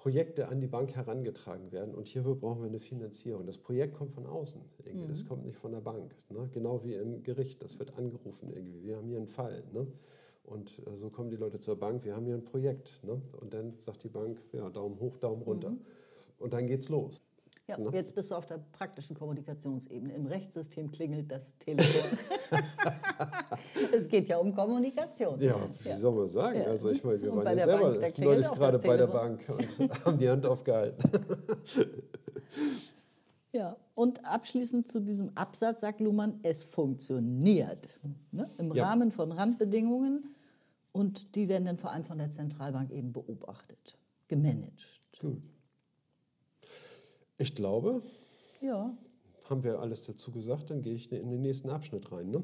Projekte an die Bank herangetragen werden und hierfür brauchen wir eine Finanzierung. Das Projekt kommt von außen, irgendwie. das kommt nicht von der Bank. Ne? Genau wie im Gericht, das wird angerufen irgendwie. Wir haben hier einen Fall. Ne? Und äh, so kommen die Leute zur Bank, wir haben hier ein Projekt. Ne? Und dann sagt die Bank, ja, Daumen hoch, Daumen runter. Und dann geht's los. Ja, Ne? jetzt bist du auf der praktischen Kommunikationsebene. Im Rechtssystem klingelt das Telefon. es geht ja um Kommunikation. Ja, wie soll man sagen? Ja. Also ich meine, wir Und waren ja der selber Bank, klingelt neulich gerade bei der. Bank und haben die Hand aufgehalten. Ja, und abschließend zu diesem Absatz sagt Luhmann, es funktioniert. Ne? Im Ja. Rahmen von Randbedingungen und die werden dann vor allem von der Zentralbank eben beobachtet, gemanagt. Gut. Ich glaube, Ja, haben wir alles dazu gesagt, dann gehe ich in den nächsten Abschnitt rein. Ne?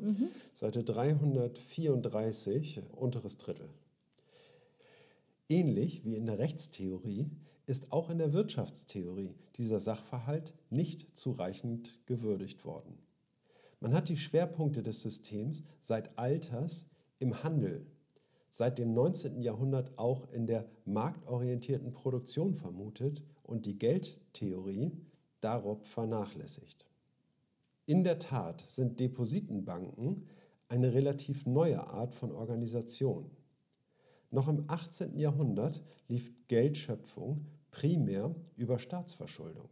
Seite 334, unteres Drittel. Ähnlich wie in der Rechtstheorie ist auch in der Wirtschaftstheorie dieser Sachverhalt nicht zureichend gewürdigt worden. Man hat die Schwerpunkte des Systems seit Alters im Handel, seit dem 19. Jahrhundert auch in der marktorientierten Produktion vermutet und die Geldtheorie darauf vernachlässigt. In der Tat sind Depositenbanken eine relativ neue Art von Organisation. Noch im 18. Jahrhundert lief Geldschöpfung primär über Staatsverschuldung.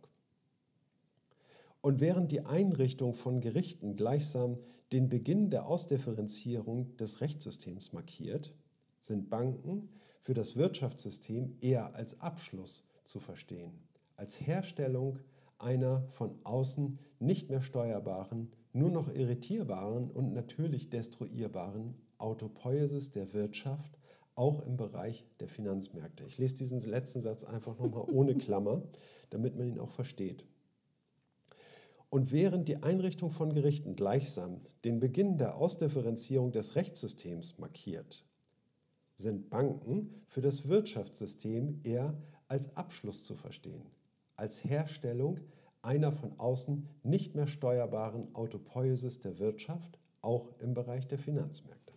Und während die Einrichtung von Gerichten gleichsam den Beginn der Ausdifferenzierung des Rechtssystems markiert, sind Banken für das Wirtschaftssystem eher als Abschluss zu verstehen, als Herstellung einer von außen nicht mehr steuerbaren, nur noch irritierbaren und natürlich destruierbaren Autopoiesis der Wirtschaft, auch im Bereich der Finanzmärkte. Ich lese diesen letzten Satz einfach nochmal ohne Klammer, damit man ihn auch versteht. Und während die Einrichtung von Gerichten gleichsam den Beginn der Ausdifferenzierung des Rechtssystems markiert, sind Banken für das Wirtschaftssystem eher als Abschluss zu verstehen, als Herstellung einer von außen nicht mehr steuerbaren Autopoiesis der Wirtschaft, auch im Bereich der Finanzmärkte.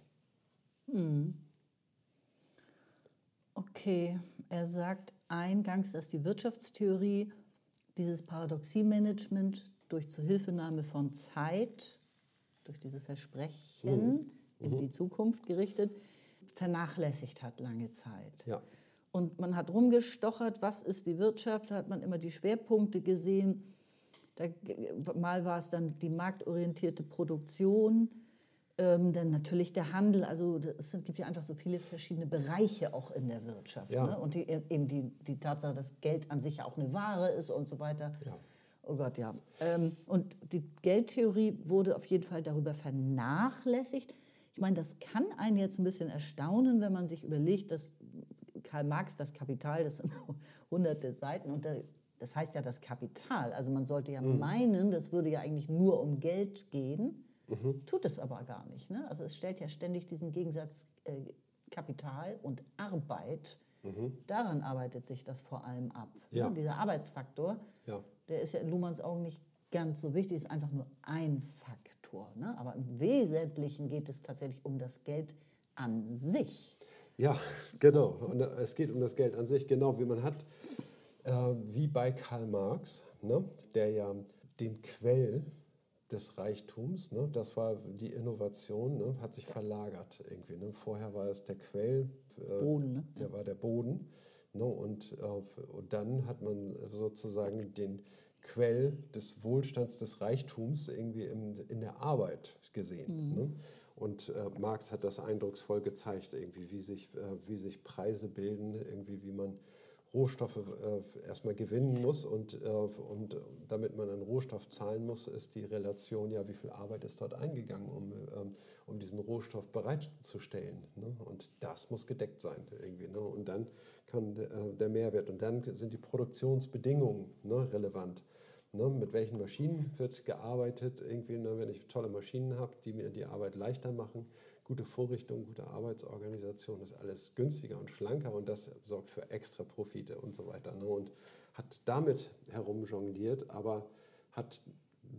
okay. Er sagt eingangs, dass die Wirtschaftstheorie dieses Paradoxiemanagement durch Zuhilfenahme von Zeit, durch diese Versprechen in die Zukunft gerichtet, vernachlässigt hat lange Zeit. Ja, Und man hat rumgestochert, was ist die Wirtschaft, da hat man immer die Schwerpunkte gesehen. Da, mal war es dann die marktorientierte Produktion, ähm, dann natürlich der Handel. Also es gibt ja einfach so viele verschiedene Bereiche auch in der Wirtschaft. Ja. Ne? Und die, eben die, die Tatsache, dass Geld an sich ja auch eine Ware ist und so weiter. Ja. Oh Gott, ja. Ähm, und die Geldtheorie wurde auf jeden Fall darüber vernachlässigt. Ich meine, das kann einen jetzt ein bisschen erstaunen, wenn man sich überlegt, dass Karl Marx das Kapital, das sind hunderte Seiten, und da- das heißt ja das Kapital. Also man sollte ja meinen, das würde ja eigentlich nur um Geld gehen, tut es aber gar nicht. Ne? Also es stellt ja ständig diesen Gegensatz äh, Kapital und Arbeit. Daran arbeitet sich das vor allem ab. Ja. Ne? Dieser Arbeitsfaktor, ja, der ist ja in Luhmanns Augen nicht ganz so wichtig, ist einfach nur ein Faktor. Ne? Aber im Wesentlichen geht es tatsächlich um das Geld an sich. Ja, genau. Und es geht um das Geld an sich, genau wie man hat. äh, wie bei Karl Marx, ne, der ja den Quell des Reichtums, ne, das war die Innovation, ne, hat sich verlagert irgendwie. Ne. Vorher war es der Quell, äh, Boden, ne? der war der Boden. Ne, und, äh, und dann hat man sozusagen den Quell des Wohlstands, des Reichtums irgendwie im, in der Arbeit gesehen. Mhm. Ne? Und äh, Marx hat das eindrucksvoll gezeigt, irgendwie, wie sich, äh, wie sich Preise bilden, irgendwie, wie man Rohstoffe äh, erstmal gewinnen muss und, äh, und damit man einen Rohstoff zahlen muss, ist die Relation, ja, wie viel Arbeit ist dort eingegangen, um, ähm, um diesen Rohstoff bereitzustellen. Ne? Und das muss gedeckt sein irgendwie. Ne? Und dann kann äh, der Mehrwert und dann sind die Produktionsbedingungen ne, relevant. Ne, mit welchen Maschinen wird gearbeitet? Irgendwie, ne, wenn ich tolle Maschinen habe, die mir die Arbeit leichter machen, gute Vorrichtung, gute Arbeitsorganisation, ist alles günstiger und schlanker und das sorgt für extra Profite und so weiter. Ne, und hat damit herumjongliert, aber hat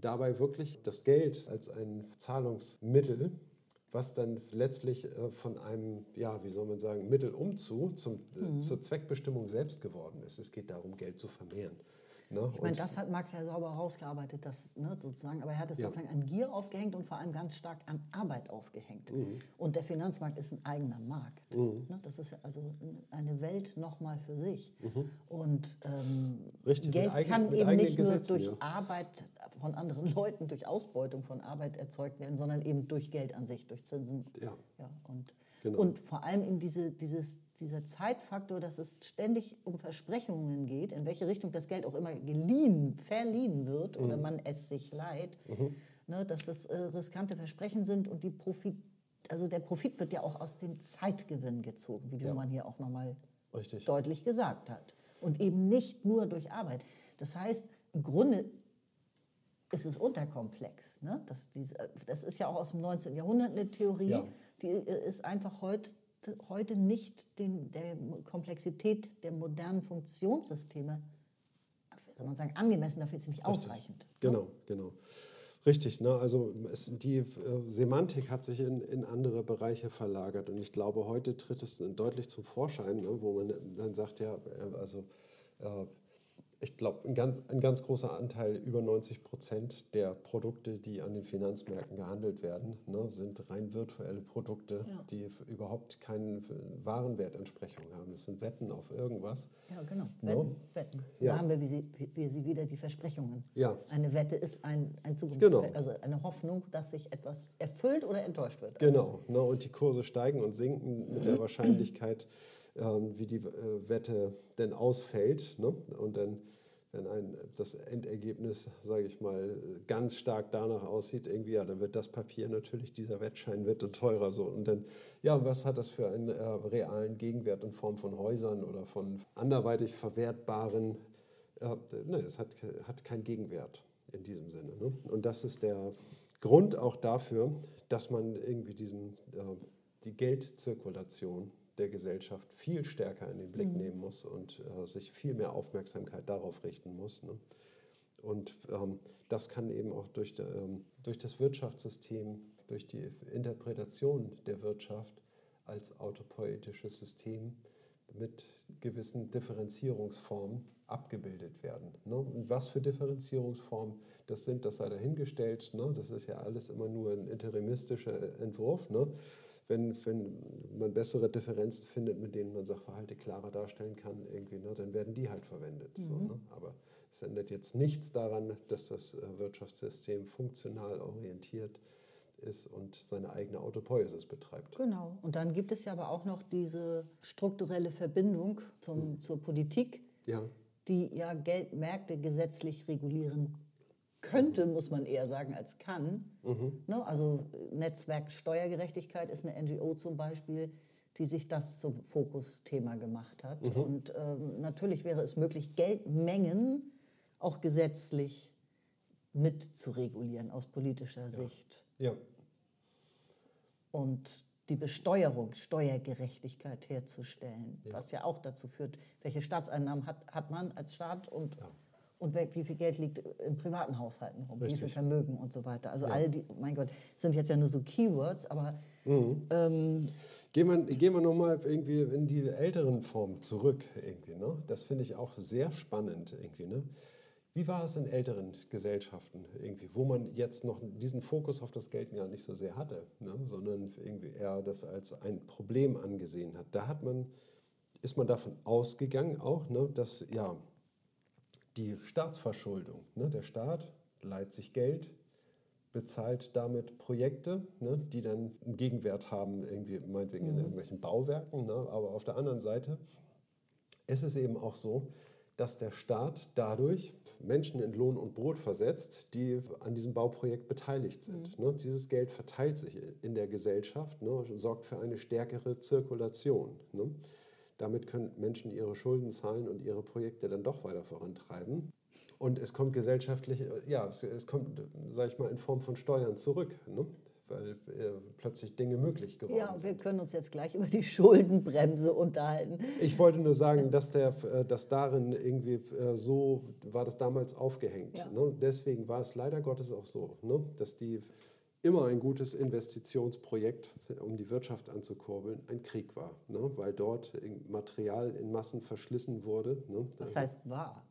dabei wirklich das Geld als ein Zahlungsmittel, was dann letztlich äh, von einem, ja, wie soll man sagen, Mittel umzu zum, äh, zur Zweckbestimmung selbst geworden ist. Es geht darum, Geld zu vermehren. Ne? Ich meine, das hat Marx ja sauber rausgearbeitet, das ne, sozusagen. Aber er hat es Ja. sozusagen an Gier aufgehängt und vor allem ganz stark an Arbeit aufgehängt. Mhm. Und der Finanzmarkt ist ein eigener Markt. Ne, das ist ja also eine Welt nochmal für sich. Und ähm, Mhm. Richtig, Geld eigen- kann eben nicht nur Gesetzen, durch ja. Arbeit von anderen Leuten, durch Ausbeutung von Arbeit erzeugt werden, sondern eben durch Geld an sich, durch Zinsen. Ja. Ja, und, Genau. und vor allem in diese, dieses, dieser Zeitfaktor, dass es ständig um Versprechungen geht, in welche Richtung das Geld auch immer geliehen, verliehen wird Mhm. oder man es sich leiht, ne, dass das äh, riskante Versprechen sind und die Profit, also der Profit wird ja auch aus dem Zeitgewinn gezogen, wie Ja. Luhmann hier auch nochmal deutlich gesagt hat. Und eben nicht nur durch Arbeit. Das heißt, im Grunde ist es unterkomplex. Ne? Das, das ist ja auch aus dem 19. Jahrhundert eine Theorie, Ja. die äh, ist einfach heute, heute nicht den, der Komplexität der modernen Funktionssysteme, soll man sagen, angemessen, dafür ist sie nicht ausreichend. ne? Genau, genau. Richtig, ne? also es, die äh, Semantik hat sich in, in andere Bereiche verlagert und ich glaube, heute tritt es deutlich zum Vorschein, ne? wo man dann sagt, ja, äh, also äh, ich glaube, ein ganz, ein ganz großer Anteil, über 90 Prozent der Produkte, die an den Finanzmärkten gehandelt werden, ne, sind rein virtuelle Produkte, Ja. die überhaupt keine Warenwertentsprechung haben. Das sind Wetten auf irgendwas. Ja, genau. No? Wetten. Wetten. Ja. Da haben wir, wie sie, wie, sie wieder die Versprechungen. Ja. Eine Wette ist ein, ein Zukunfts Genau. also eine Hoffnung, dass sich etwas erfüllt oder enttäuscht wird. Genau, ne, und die Kurse steigen und sinken mit der Wahrscheinlichkeit, ähm, wie die äh, Wette denn ausfällt. Ne? Und dann, wenn ein, das Endergebnis, sage ich mal, ganz stark danach aussieht, irgendwie, ja, dann wird das Papier natürlich, dieser Wettschein wird dann teurer. So. Und dann, ja, was hat das für einen äh, realen Gegenwert in Form von Häusern oder von anderweitig verwertbaren äh, ne, es hat, hat keinen Gegenwert in diesem Sinne. Ne? Und das ist der Grund auch dafür, dass man irgendwie diesen, äh, die Geldzirkulation der Gesellschaft viel stärker in den Blick nehmen muss und äh, sich viel mehr Aufmerksamkeit darauf richten muss. Ne? Und ähm, das kann eben auch durch, der, ähm, durch das Wirtschaftssystem, durch die Interpretation der Wirtschaft als autopoetisches System mit gewissen Differenzierungsformen abgebildet werden. Ne? Und was für Differenzierungsformen das sind, das sei dahingestellt. Ne? Das ist ja alles immer nur ein interimistischer Entwurf. Ne? Wenn, wenn man bessere Differenzen findet, mit denen man Sachverhalte klarer darstellen kann, irgendwie, ne, dann werden die halt verwendet. So, ne? Aber es ändert jetzt nichts daran, dass das äh, Wirtschaftssystem funktional orientiert ist und seine eigene Autopoiesis betreibt. Genau. Und dann gibt es ja aber auch noch diese strukturelle Verbindung zum, zur Politik, Ja, die ja Geldmärkte gesetzlich regulieren könnte, muss man eher sagen, als kann. Ne? Also Netzwerk Steuergerechtigkeit ist eine NGO zum Beispiel, die sich das zum Fokusthema gemacht hat. Und ähm, natürlich wäre es möglich, Geldmengen auch gesetzlich mit zu regulieren aus politischer Sicht. ja, und die Besteuerung, Steuergerechtigkeit herzustellen, was ja auch dazu führt, welche Staatseinnahmen hat, hat man als Staat und, Und wie viel Geld liegt in privaten Haushalten rum? Richtig. Wie viel Vermögen und so weiter? Also Ja. all die, mein Gott, sind jetzt ja nur so Keywords, aber ähm, Gehen wir, gehen wir nochmal irgendwie in die älteren Formen zurück irgendwie. Ne? Das finde ich auch sehr spannend irgendwie. Ne? Wie war es in älteren Gesellschaften irgendwie, wo man jetzt noch diesen Fokus auf das Geld gar nicht so sehr hatte, ne? sondern irgendwie eher das als ein Problem angesehen hat. Da hat man, ist man davon ausgegangen auch, ne, dass ja die Staatsverschuldung, ne, der Staat leiht sich Geld, bezahlt damit Projekte, ne, die dann einen Gegenwert haben, irgendwie meinetwegen in irgendwelchen Bauwerken. Ne, aber auf der anderen Seite ist es eben auch so, dass der Staat dadurch Menschen in Lohn und Brot versetzt, die an diesem Bauprojekt beteiligt sind. Ne, dieses Geld verteilt sich in der Gesellschaft, ne, sorgt für eine stärkere Zirkulation. Damit können Menschen ihre Schulden zahlen und ihre Projekte dann doch weiter vorantreiben. Und es kommt gesellschaftlich, äh, ja, es, es kommt, sage ich mal, in Form von Steuern zurück, ne? weil äh, plötzlich Dinge möglich geworden ja, sind. wir können uns jetzt gleich über die Schuldenbremse unterhalten. Ich wollte nur sagen, dass, der, äh, dass darin irgendwie äh, so war das damals aufgehängt. Ja. Ne? Deswegen war es leider Gottes auch so, ne? dass die immer ein gutes Investitionsprojekt, um die Wirtschaft anzukurbeln, ein Krieg war, ne? weil dort Material in Massen verschlissen wurde. Ne? Das heißt wahr.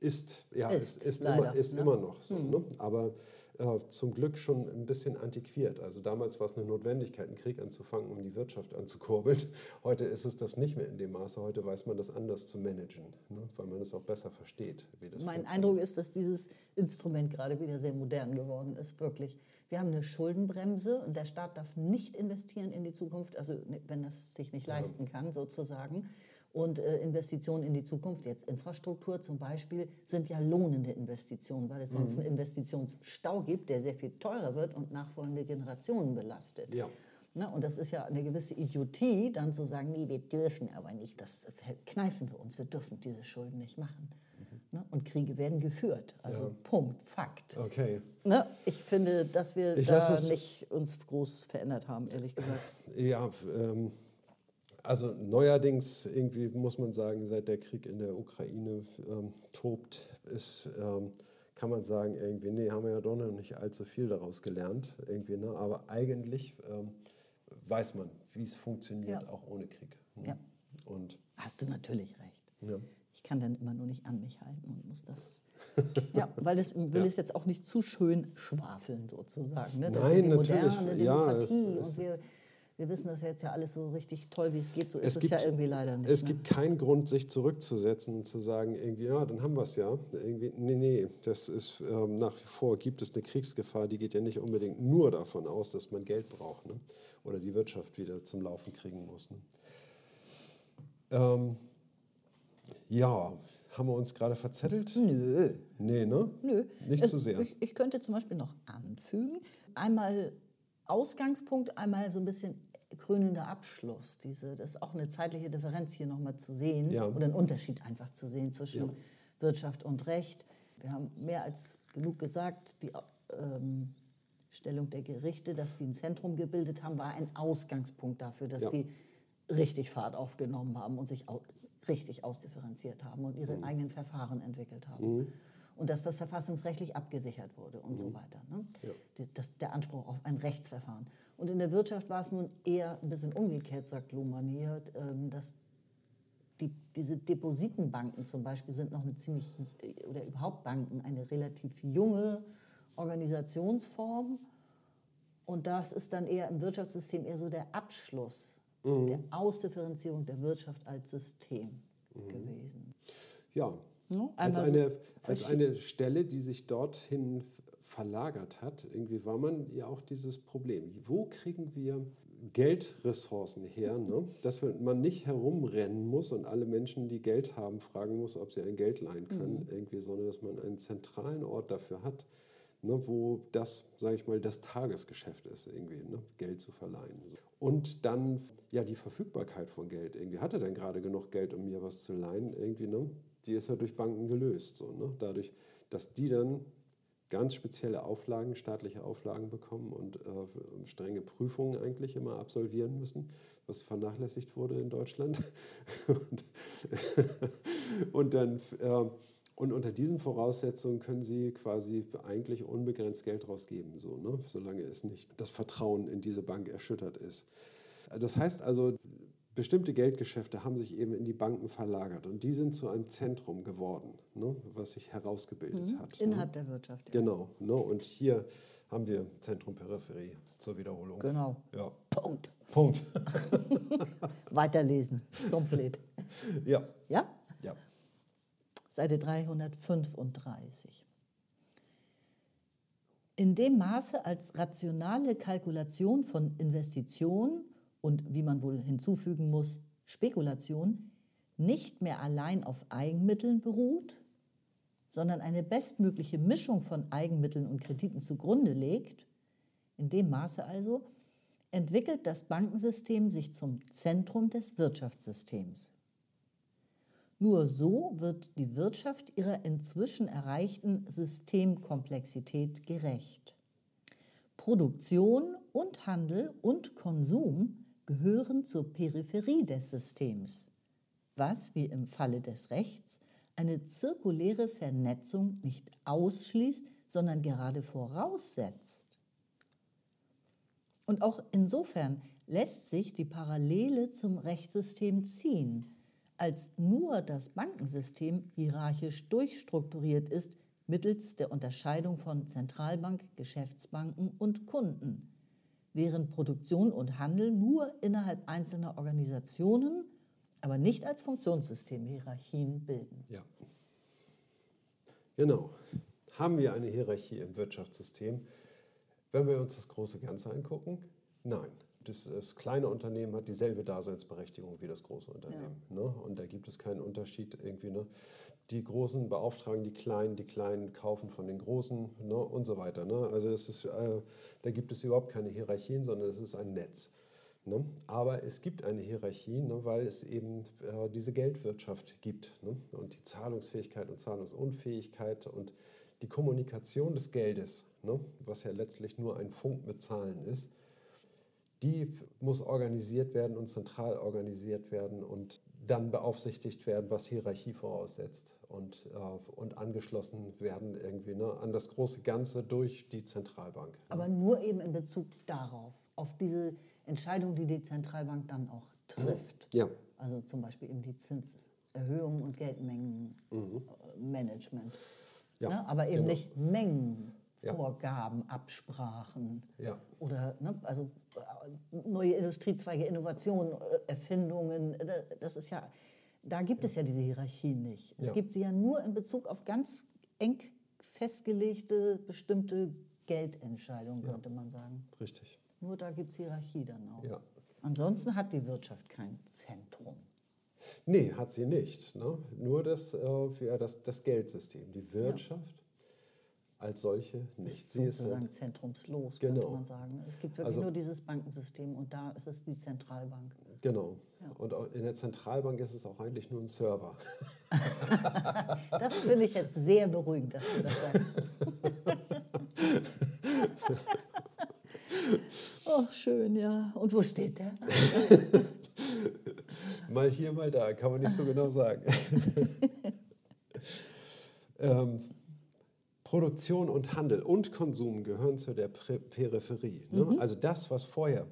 Ist, ja, Ist, ist, ist, leider, immer, ist ne? immer noch so. Ne? Aber äh, zum Glück schon ein bisschen antiquiert. Also damals war es eine Notwendigkeit, einen Krieg anzufangen, um die Wirtschaft anzukurbeln. Heute ist es das nicht mehr in dem Maße. Heute weiß man das anders zu managen, ne? weil man es auch besser versteht, wie das Mein. Eindruck ist, dass dieses Instrument gerade wieder sehr modern geworden ist, wirklich. Wir haben eine Schuldenbremse und der Staat darf nicht investieren in die Zukunft, also ne, wenn das sich nicht leisten kann, sozusagen. Und äh, Investitionen in die Zukunft, jetzt Infrastruktur zum Beispiel, sind ja lohnende Investitionen, weil es sonst Mhm. einen Investitionsstau gibt, der sehr viel teurer wird und nachfolgende Generationen belastet. Ja. Ne, und das ist ja eine gewisse Idiotie, dann zu sagen, nee, wir dürfen aber nicht, das kneifen wir uns, wir dürfen diese Schulden nicht machen. Ne, und Kriege werden geführt. Also Ja. Punkt, Fakt. Okay. Ne, ich finde, dass wir Ich da nicht uns groß verändert haben, ehrlich gesagt. Ja, ähm, also neuerdings irgendwie muss man sagen, seit der Krieg in der Ukraine ähm, tobt, ist, ähm, kann man sagen, irgendwie, nee, haben wir ja doch noch nicht allzu viel daraus gelernt. Irgendwie, ne? Aber eigentlich ähm, weiß man, wie es funktioniert, Ja. auch ohne Krieg. Ne? Ja. Und Hast du natürlich recht. ja. Ich kann dann immer nur nicht an mich halten und muss das. ja, weil das will Ja. es jetzt auch nicht zu schön schwafeln, sozusagen. Ne? Das Nein, die natürlich, moderne ja, Demokratie. es- und wir, wir wissen das ja jetzt ja alles so richtig toll, wie es geht. So Es ist es, gibt- ja irgendwie leider nicht. Es ne? gibt keinen Grund, sich zurückzusetzen und zu sagen, irgendwie, ja, dann haben wir es ja. Irgendwie, nee, nee, das ist ähm, nach wie vor gibt es eine Kriegsgefahr, die geht ja nicht unbedingt nur davon aus, dass man Geld braucht ne? Oder die Wirtschaft wieder zum Laufen kriegen muss. Ne? Ähm, ja, haben wir uns gerade verzettelt? Nö, Nee, ne? nö. Nicht Es- zu sehr. Ich, ich könnte zum Beispiel noch anfügen, einmal Ausgangspunkt, einmal so ein bisschen krönender Abschluss. Diese, das ist auch eine zeitliche Differenz hier nochmal zu sehen Ja. oder einen Unterschied einfach zu sehen zwischen Ja. Wirtschaft und Recht. Wir haben mehr als genug gesagt, die ähm, Stellung der Gerichte, dass die ein Zentrum gebildet haben, war ein Ausgangspunkt dafür, dass Ja. die richtig Fahrt aufgenommen haben und sich au richtig ausdifferenziert haben und Mhm. ihre eigenen Verfahren entwickelt haben. Und dass das verfassungsrechtlich abgesichert wurde und so weiter. Ne? Mhm. Ja. Das, der Anspruch auf ein Rechtsverfahren. Und in der Wirtschaft war es nun eher ein bisschen umgekehrt, sagt Lohmann hier, ähm, dass die, diese Depositenbanken zum Beispiel sind noch eine ziemlich, oder überhaupt Banken, eine relativ junge Organisationsform. Und das ist dann eher im Wirtschaftssystem eher so der Abschluss der Ausdifferenzierung der Wirtschaft als System gewesen. Ja, Ne? als Einmal so eine, als eine Stelle, die sich dorthin verlagert hat, irgendwie war man ja auch dieses Problem. Wo kriegen wir Geldressourcen her, ne? dass man nicht herumrennen muss und alle Menschen, die Geld haben, fragen muss, ob sie ein Geld leihen können, irgendwie, sondern dass man einen zentralen Ort dafür hat, ne? wo das, sage ich mal, das Tagesgeschäft ist, irgendwie, ne? Geld zu verleihen. Und dann ja die Verfügbarkeit von Geld. Irgendwie hat er denn gerade genug Geld, um mir was zu leihen, irgendwie, ne? Die ist ja durch Banken gelöst, so, ne? Dadurch, dass die dann ganz spezielle Auflagen, staatliche Auflagen bekommen und äh, strenge Prüfungen eigentlich immer absolvieren müssen, was vernachlässigt wurde in Deutschland. und, und dann, äh, Und unter diesen Voraussetzungen können Sie quasi eigentlich unbegrenzt Geld rausgeben, so, ne? solange es nicht das Vertrauen in diese Bank erschüttert ist. Das heißt also, bestimmte Geldgeschäfte haben sich eben in die Banken verlagert und die sind zu einem Zentrum geworden, ne, was sich herausgebildet Mhm. hat. Innerhalb ne? der Wirtschaft. ja. Genau. Ne, und hier haben wir Zentrum Peripherie zur Wiederholung. Genau. Ja. Punkt. Punkt. Weiterlesen. Somflet. ja. Ja? Ja. Seite 335. In dem Maße als rationale Kalkulation von Investition und, wie man wohl hinzufügen muss, Spekulation nicht mehr allein auf Eigenmitteln beruht, sondern eine bestmögliche Mischung von Eigenmitteln und Krediten zugrunde legt, in dem Maße also entwickelt das Bankensystem sich zum Zentrum des Wirtschaftssystems. Nur so wird die Wirtschaft ihrer inzwischen erreichten Systemkomplexität gerecht. Produktion und Handel und Konsum gehören zur Peripherie des Systems, was, wie im Falle des Rechts, eine zirkuläre Vernetzung nicht ausschließt, sondern gerade voraussetzt. Und auch insofern lässt sich die Parallele zum Rechtssystem ziehen, als nur das Bankensystem hierarchisch durchstrukturiert ist mittels der Unterscheidung von Zentralbank, Geschäftsbanken und Kunden, während Produktion und Handel nur innerhalb einzelner Organisationen, aber nicht als Funktionssystem Hierarchien bilden. Ja. Genau. Haben wir eine Hierarchie im Wirtschaftssystem? Wenn wir uns das große Ganze angucken, nein. Das, das kleine Unternehmen hat dieselbe Daseinsberechtigung wie das große Unternehmen. Ne? Und da gibt es keinen Unterschied irgendwie. Ne? Die Großen beauftragen die Kleinen, die Kleinen kaufen von den Großen ne? und so weiter. Ne? Also das ist, äh, da gibt es überhaupt keine Hierarchien, sondern es ist ein Netz. Ne? Aber es gibt eine Hierarchie, ne, weil es eben äh, diese Geldwirtschaft gibt ne? und die Zahlungsfähigkeit und Zahlungsunfähigkeit und die Kommunikation des Geldes, ne, was ja letztlich nur ein Funk mit Zahlen ist, die muss organisiert werden und zentral organisiert werden und dann beaufsichtigt werden, was Hierarchie voraussetzt und, äh, und angeschlossen werden irgendwie ne, an das große Ganze durch die Zentralbank. ne? Aber nur eben in Bezug darauf, auf diese Entscheidung, die die Zentralbank dann auch trifft. Ja, Also zum Beispiel eben die Zinserhöhung und Geldmengenmanagement. Ja, ne? Aber eben genau. nicht Mengen. Ja. Vorgaben, Absprachen ja, oder ne, also neue Industriezweige, Innovationen, äh, Erfindungen. äh, Das ist ja, da gibt es ja diese Hierarchie nicht. Es gibt sie ja nur in Bezug auf ganz eng festgelegte bestimmte Geldentscheidungen, könnte man sagen. richtig. Nur da gibt es Hierarchie dann auch. Ansonsten hat die Wirtschaft kein Zentrum. Nee, hat sie nicht. Ne? Nur das, äh, das, das Geldsystem. Die Wirtschaft als solche nicht. Sie ist sozusagen ein, zentrumslos, könnte Genau. man sagen. Es gibt wirklich Also- nur dieses Bankensystem und da ist es die Zentralbank. genau. Ja. Und in der Zentralbank ist es auch eigentlich nur ein Server. Das finde ich jetzt sehr beruhigend, dass du das sagst. Ach, schön, ja. Und wo steht der? Mal hier, mal da, kann man nicht so genau sagen. ähm, Produktion und Handel und Konsum gehören zu der Peripherie. Ne? Mhm. Also das, was vorher,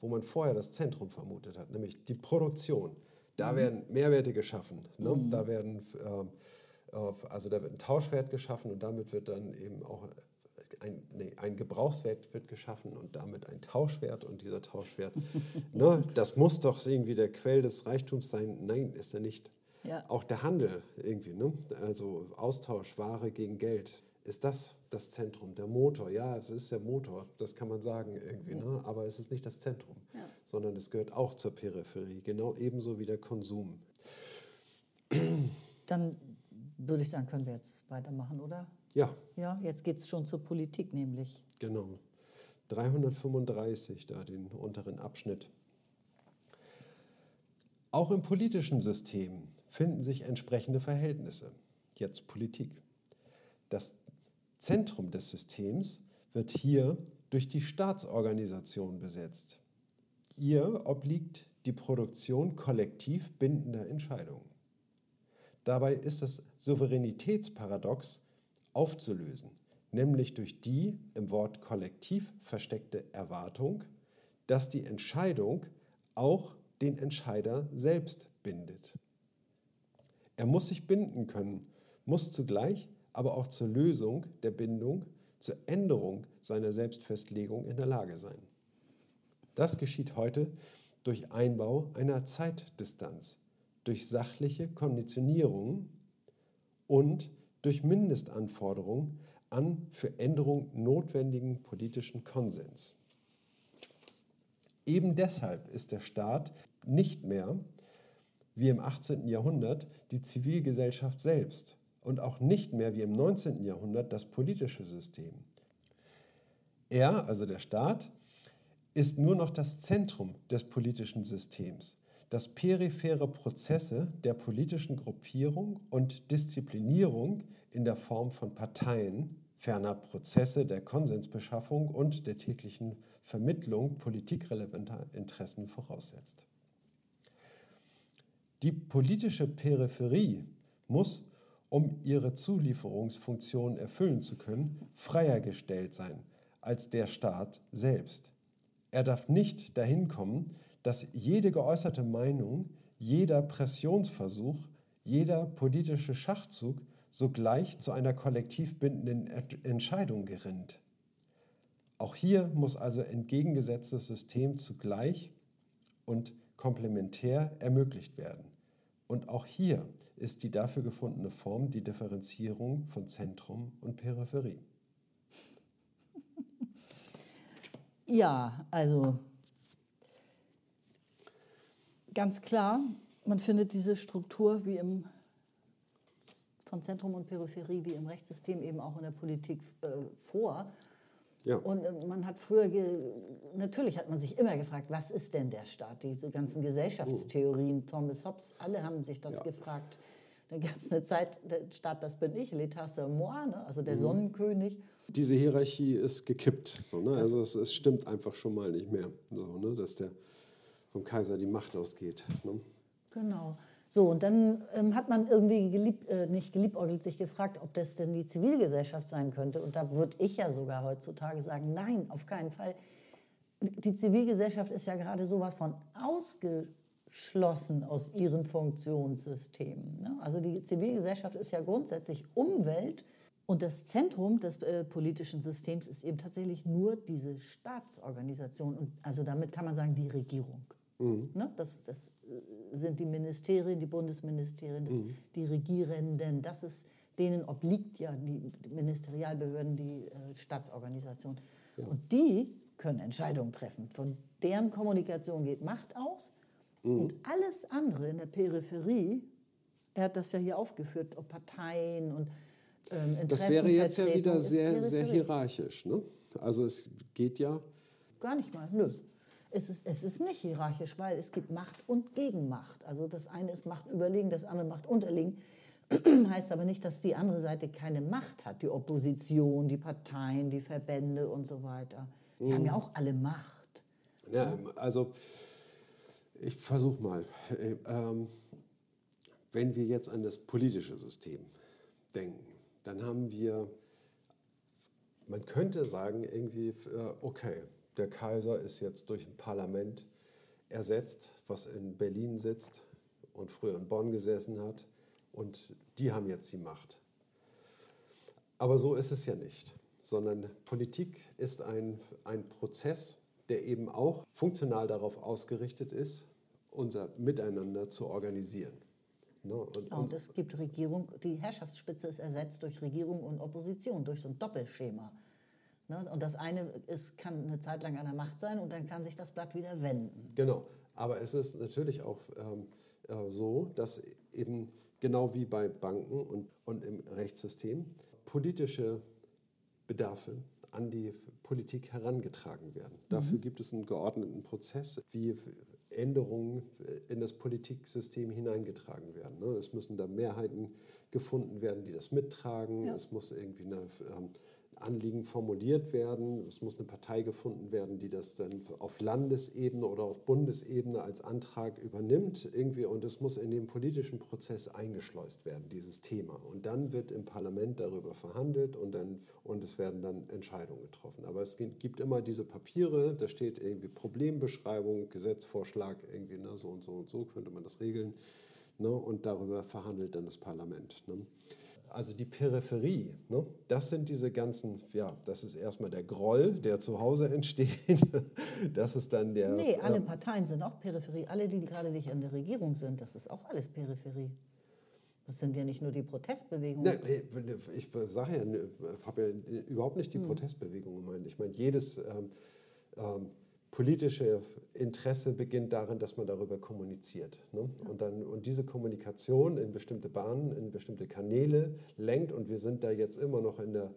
wo man vorher das Zentrum vermutet hat, nämlich die Produktion. Mhm. Da werden Mehrwerte geschaffen. Ne? Da werden ähm, äh, also da wird ein Tauschwert geschaffen und damit wird dann eben auch ein, nee, ein Gebrauchswert wird geschaffen und damit ein Tauschwert und dieser Tauschwert, ne, das muss doch irgendwie der Quell des Reichtums sein. Nein, ist er nicht. Ja. Auch der Handel irgendwie, ne? also Austausch, Ware gegen Geld, ist das das Zentrum, der Motor. Ja, es ist der Motor, das kann man sagen irgendwie, ne? aber es ist nicht das Zentrum, Ja. sondern es gehört auch zur Peripherie, genau ebenso wie der Konsum. Dann würde ich sagen, können wir jetzt weitermachen, oder? Ja, Ja, jetzt geht es schon zur Politik nämlich. Genau. 335, da den unteren Abschnitt. Auch im politischen System finden sich entsprechende Verhältnisse. Jetzt Politik. Das Zentrum des Systems wird hier durch die Staatsorganisation besetzt. Ihr obliegt die Produktion kollektiv bindender Entscheidungen. Dabei ist das Souveränitätsparadox aufzulösen, nämlich durch die im Wort kollektiv versteckte Erwartung, dass die Entscheidung auch den Entscheider selbst bindet. Er muss sich binden können, muss zugleich aber auch zur Lösung der Bindung, zur Änderung seiner Selbstfestlegung in der Lage sein. Das geschieht heute durch Einbau einer Zeitdistanz, durch sachliche Konditionierungen und durch Mindestanforderungen an für Änderung notwendigen politischen Konsens. Eben deshalb ist der Staat nicht mehr, wie im 18. Jahrhundert, die Zivilgesellschaft selbst und auch nicht mehr wie im 19. Jahrhundert das politische System. Er, also der Staat, ist nur noch das Zentrum des politischen Systems, das periphere Prozesse der politischen Gruppierung und Disziplinierung in der Form von Parteien, ferner Prozesse der Konsensbeschaffung und der täglichen Vermittlung politikrelevanter Interessen voraussetzt. Die politische Peripherie muss, um ihre Zulieferungsfunktion erfüllen zu können, freier gestellt sein als der Staat selbst. Er darf nicht dahin kommen, dass jede geäußerte Meinung, jeder Pressionsversuch, jeder politische Schachzug sogleich zu einer kollektiv bindenden Entscheidung gerinnt. Auch hier muss also entgegengesetztes System zugleich und komplementär ermöglicht werden. Und auch hier ist die dafür gefundene Form die Differenzierung von Zentrum und Peripherie. Ja, also ganz klar, man findet diese Struktur wie im von Zentrum und Peripherie wie im Rechtssystem eben auch in der Politik äh, vor. Ja. Und äh, man hat früher, natürlich hat man sich immer gefragt, was ist denn der Staat? Diese ganzen Gesellschaftstheorien, mhm. Thomas Hobbes, alle haben sich das ja. gefragt. Dann gab es eine Zeit, der Staat, das bin ich, l'état c'est moi, ne? also der mhm. Sonnenkönig. Diese Hierarchie ist gekippt. So, ne? Also es, es, stimmt einfach schon mal nicht mehr, so, ne? dass der vom Kaiser die Macht ausgeht. Ne? Genau. So, und dann ähm, hat man irgendwie gelieb, äh, nicht geliebäugelt sich gefragt, ob das denn die Zivilgesellschaft sein könnte. Und da würde ich ja sogar heutzutage sagen, nein, auf keinen Fall. Die Zivilgesellschaft ist ja gerade sowas von ausgeschlossen aus ihren Funktionssystemen. Ne? Also die Zivilgesellschaft ist ja grundsätzlich Umwelt. Und das Zentrum des äh, politischen Systems ist eben tatsächlich nur diese Staatsorganisation. Und also damit kann man sagen, die Regierung. Mhm. Ne? Das, das, äh, sind die Ministerien, die Bundesministerien, das, mhm. die Regierenden. Das ist, denen obliegt ja die Ministerialbehörden, die äh, Staatsorganisation. Ja. Und die können Entscheidungen treffen. Von deren Kommunikation geht Macht aus. Mhm. Und alles andere in der Peripherie, er hat das ja hier aufgeführt, ob Parteien und ähm, Das wäre jetzt ja wieder sehr, sehr hierarchisch. Ne? Also es geht ja. Gar nicht mal, nö. Es ist, es ist nicht hierarchisch, weil es gibt Macht und Gegenmacht. Also das eine ist Macht überlegen, das andere Macht unterlegen. heißt aber nicht, dass die andere Seite keine Macht hat. Die Opposition, die Parteien, die Verbände und so weiter. Die mhm. haben ja auch alle Macht. Ja, also ich versuche mal. Ähm, wenn wir jetzt an das politische System denken, dann haben wir, man könnte sagen, irgendwie, äh, okay, der Kaiser ist jetzt durch ein Parlament ersetzt, was in Berlin sitzt und früher in Bonn gesessen hat. Und die haben jetzt die Macht. Aber so ist es ja nicht, sondern Politik ist ein, ein Prozess, der eben auch funktional darauf ausgerichtet ist, unser Miteinander zu organisieren. Ne? Und, und, es gibt Regierung, die Herrschaftsspitze ist ersetzt durch Regierung und Opposition, durch so ein Doppelschema. Ne? Und das eine ist, kann eine Zeit lang an der Macht sein und dann kann sich das Blatt wieder wenden. Genau, aber es ist natürlich auch ähm, äh, so, dass eben genau wie bei Banken und, und im Rechtssystem politische Bedarfe an die Politik herangetragen werden. Mhm. Dafür gibt es einen geordneten Prozess, wie Änderungen in das Politiksystem hineingetragen werden. Ne? Es müssen da Mehrheiten gefunden werden, die das mittragen. Ja. Es muss irgendwie eine ähm, Anliegen formuliert werden. Es muss eine Partei gefunden werden, die das dann auf Landesebene oder auf Bundesebene als Antrag übernimmt irgendwie und es muss in den politischen Prozess eingeschleust werden, dieses Thema. Und dann wird im Parlament darüber verhandelt und, dann, und es werden dann Entscheidungen getroffen. Aber es gibt immer diese Papiere, da steht irgendwie Problembeschreibung, Gesetzvorschlag, irgendwie ne, so und so und so könnte man das regeln. Ne, und darüber verhandelt dann das Parlament. Ne also die Peripherie, ne? das sind diese ganzen, ja, das ist erstmal der Groll, der zu Hause entsteht. Das ist dann der. Nee, alle äh, Parteien sind auch Peripherie. Alle, die gerade nicht an der Regierung sind, das ist auch alles Peripherie. Das sind ja nicht nur die Protestbewegungen. Nee, nee, ich sage ja, habe ja überhaupt nicht die hm. Protestbewegung gemeint. Ich meine, jedes. Ähm, ähm, politische Interesse beginnt darin, dass man darüber kommuniziert. Ne? Und, dann, und diese Kommunikation in bestimmte Bahnen, in bestimmte Kanäle lenkt. Und wir sind da jetzt immer noch in der,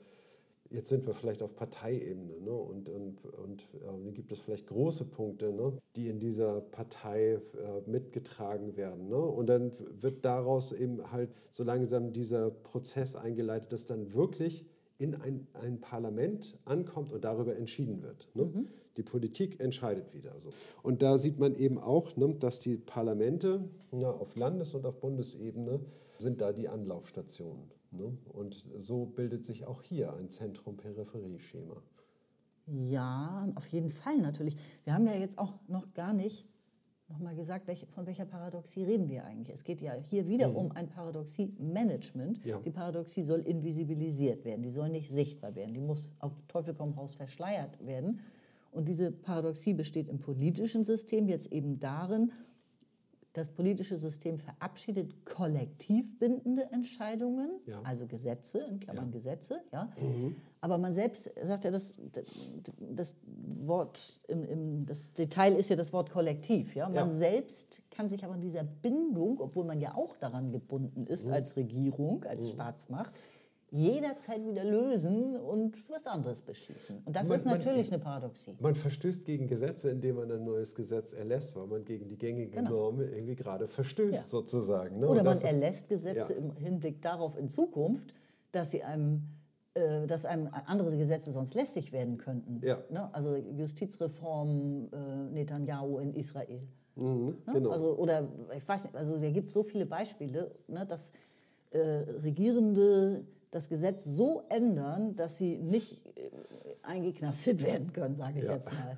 jetzt sind wir vielleicht auf Parteiebene. Ne? Und, und, und äh, dann gibt es vielleicht große Punkte, ne? die in dieser Partei äh, mitgetragen werden. Ne? Und dann wird daraus eben halt so langsam dieser Prozess eingeleitet, dass dann wirklich in ein, ein Parlament ankommt und darüber entschieden wird. Ne? Mhm. Die Politik entscheidet wieder so. Und da sieht man eben auch, ne, dass die Parlamente ja, auf Landes- und auf Bundesebene sind da die Anlaufstationen. Ne? Und so bildet sich auch hier ein Zentrum-Peripherie-Schema. Ja, auf jeden Fall natürlich. Wir haben ja jetzt auch noch gar nicht nochmal gesagt, welche, von welcher Paradoxie reden wir eigentlich? Es geht ja hier wieder mhm. um ein Paradoxie-Management. Ja. Die Paradoxie soll invisibilisiert werden, die soll nicht sichtbar werden, die muss auf Teufel komm raus verschleiert werden. Und diese Paradoxie besteht im politischen System jetzt eben darin, das politische System verabschiedet kollektiv bindende Entscheidungen, ja. also Gesetze, in Klammern ja. Gesetze. Ja. Mhm. Aber man selbst sagt ja, das, das Wort, im, im, das Detail ist ja das Wort kollektiv. Ja. Man ja. selbst kann sich aber an dieser Bindung, obwohl man ja auch daran gebunden ist mhm. als Regierung, als mhm. Staatsmacht, jederzeit wieder lösen und was anderes beschließen. Und das man, ist natürlich man, eine Paradoxie. Man verstößt gegen Gesetze, indem man ein neues Gesetz erlässt, weil man gegen die gängige genau. Norm irgendwie gerade verstößt, ja. sozusagen. Ne? Oder man erlässt Gesetze ja. im Hinblick darauf in Zukunft, dass sie einem äh, dass einem andere Gesetze sonst lästig werden könnten. Ja. Ne? Also Justizreform äh, Netanyahu in Israel. Mhm, ne? genau. also, oder ich weiß nicht, also da gibt es so viele Beispiele, ne, dass äh, Regierende das Gesetz so ändern, dass sie nicht äh, eingeknastet werden können, sage ich ja. jetzt mal.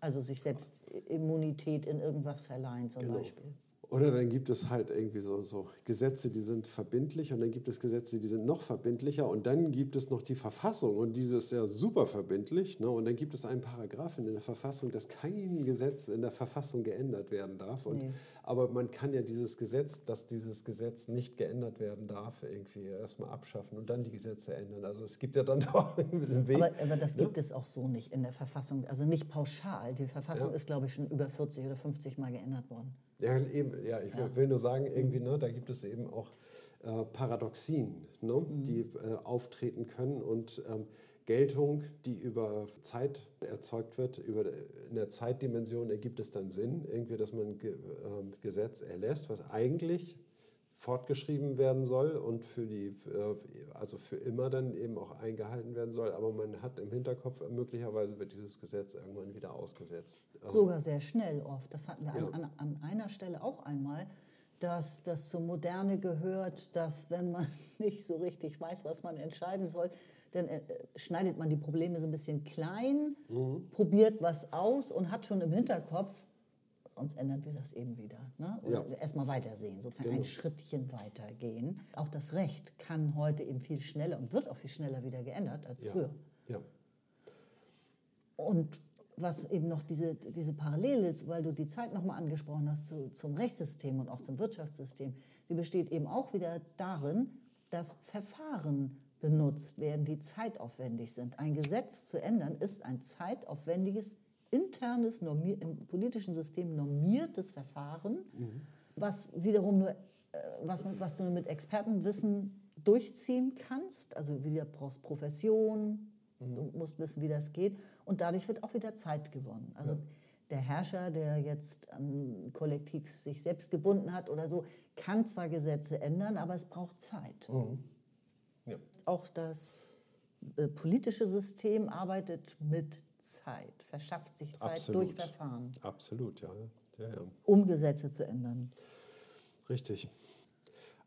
Also sich selbst Immunität in irgendwas verleihen zum genau. Beispiel. Oder dann gibt es halt irgendwie so, so, Gesetze, die sind verbindlich und dann gibt es Gesetze, die sind noch verbindlicher und dann gibt es noch die Verfassung und diese ist ja super verbindlich. Ne? Und dann gibt es einen Paragraphen in der Verfassung, dass kein Gesetz in der Verfassung geändert werden darf. Und, nee. Aber man kann ja dieses Gesetz, dass dieses Gesetz nicht geändert werden darf, irgendwie erstmal abschaffen und dann die Gesetze ändern. Also es gibt ja dann doch einen Weg. Aber, aber das ne? gibt es auch so nicht in der Verfassung, also nicht pauschal. Die Verfassung ja. ist, glaube ich, schon über 40 oder 50 Mal geändert worden. Ja, eben, ja, ich ja. will nur sagen, irgendwie, ne, da gibt es eben auch äh, Paradoxien, ne, mhm. die äh, auftreten können und ähm, Geltung, die über Zeit erzeugt wird, über, in der Zeitdimension ergibt es dann Sinn, irgendwie, dass man Ge, äh, Gesetz erlässt, was eigentlich fortgeschrieben werden soll und für die, äh, also für immer dann eben auch eingehalten werden soll. Aber man hat im Hinterkopf, möglicherweise wird dieses Gesetz irgendwann wieder ausgesetzt. Ähm, Sogar sehr schnell oft. Das hatten wir ja. an, an, einer Stelle auch einmal, dass das zur Moderne gehört, dass wenn man nicht so richtig weiß, was man entscheiden soll, dann äh, schneidet man die Probleme so ein bisschen klein, mhm. probiert was aus und hat schon im Hinterkopf, sonst ändern wir das eben wieder. Ne? Ja. erstmal weitersehen, sozusagen genau. ein Schrittchen weitergehen. Auch das Recht kann heute eben viel schneller und wird auch viel schneller wieder geändert als ja. früher. Ja. Und was eben noch diese, diese Parallele ist, weil du die Zeit nochmal angesprochen hast zu, zum Rechtssystem und auch zum Wirtschaftssystem, die besteht eben auch wieder darin, dass Verfahren benutzt werden, die zeitaufwendig sind. Ein Gesetz zu ändern ist ein zeitaufwendiges internes, im politischen System normiertes Verfahren, mhm. was wiederum nur, äh, was, was du mit Expertenwissen durchziehen kannst. Also wieder brauchst Profession, mhm. du musst wissen, wie das geht. Und dadurch wird auch wieder Zeit gewonnen. Also ja. der Herrscher, der jetzt an Kollektiv sich selbst gebunden hat oder so, kann zwar Gesetze ändern, aber es braucht Zeit. Mhm. Ja. Auch das äh, politische System arbeitet mit Zeit, verschafft sich Zeit Absolut. durch Verfahren, Absolut, ja. ja, ja. um Gesetze zu ändern. Richtig.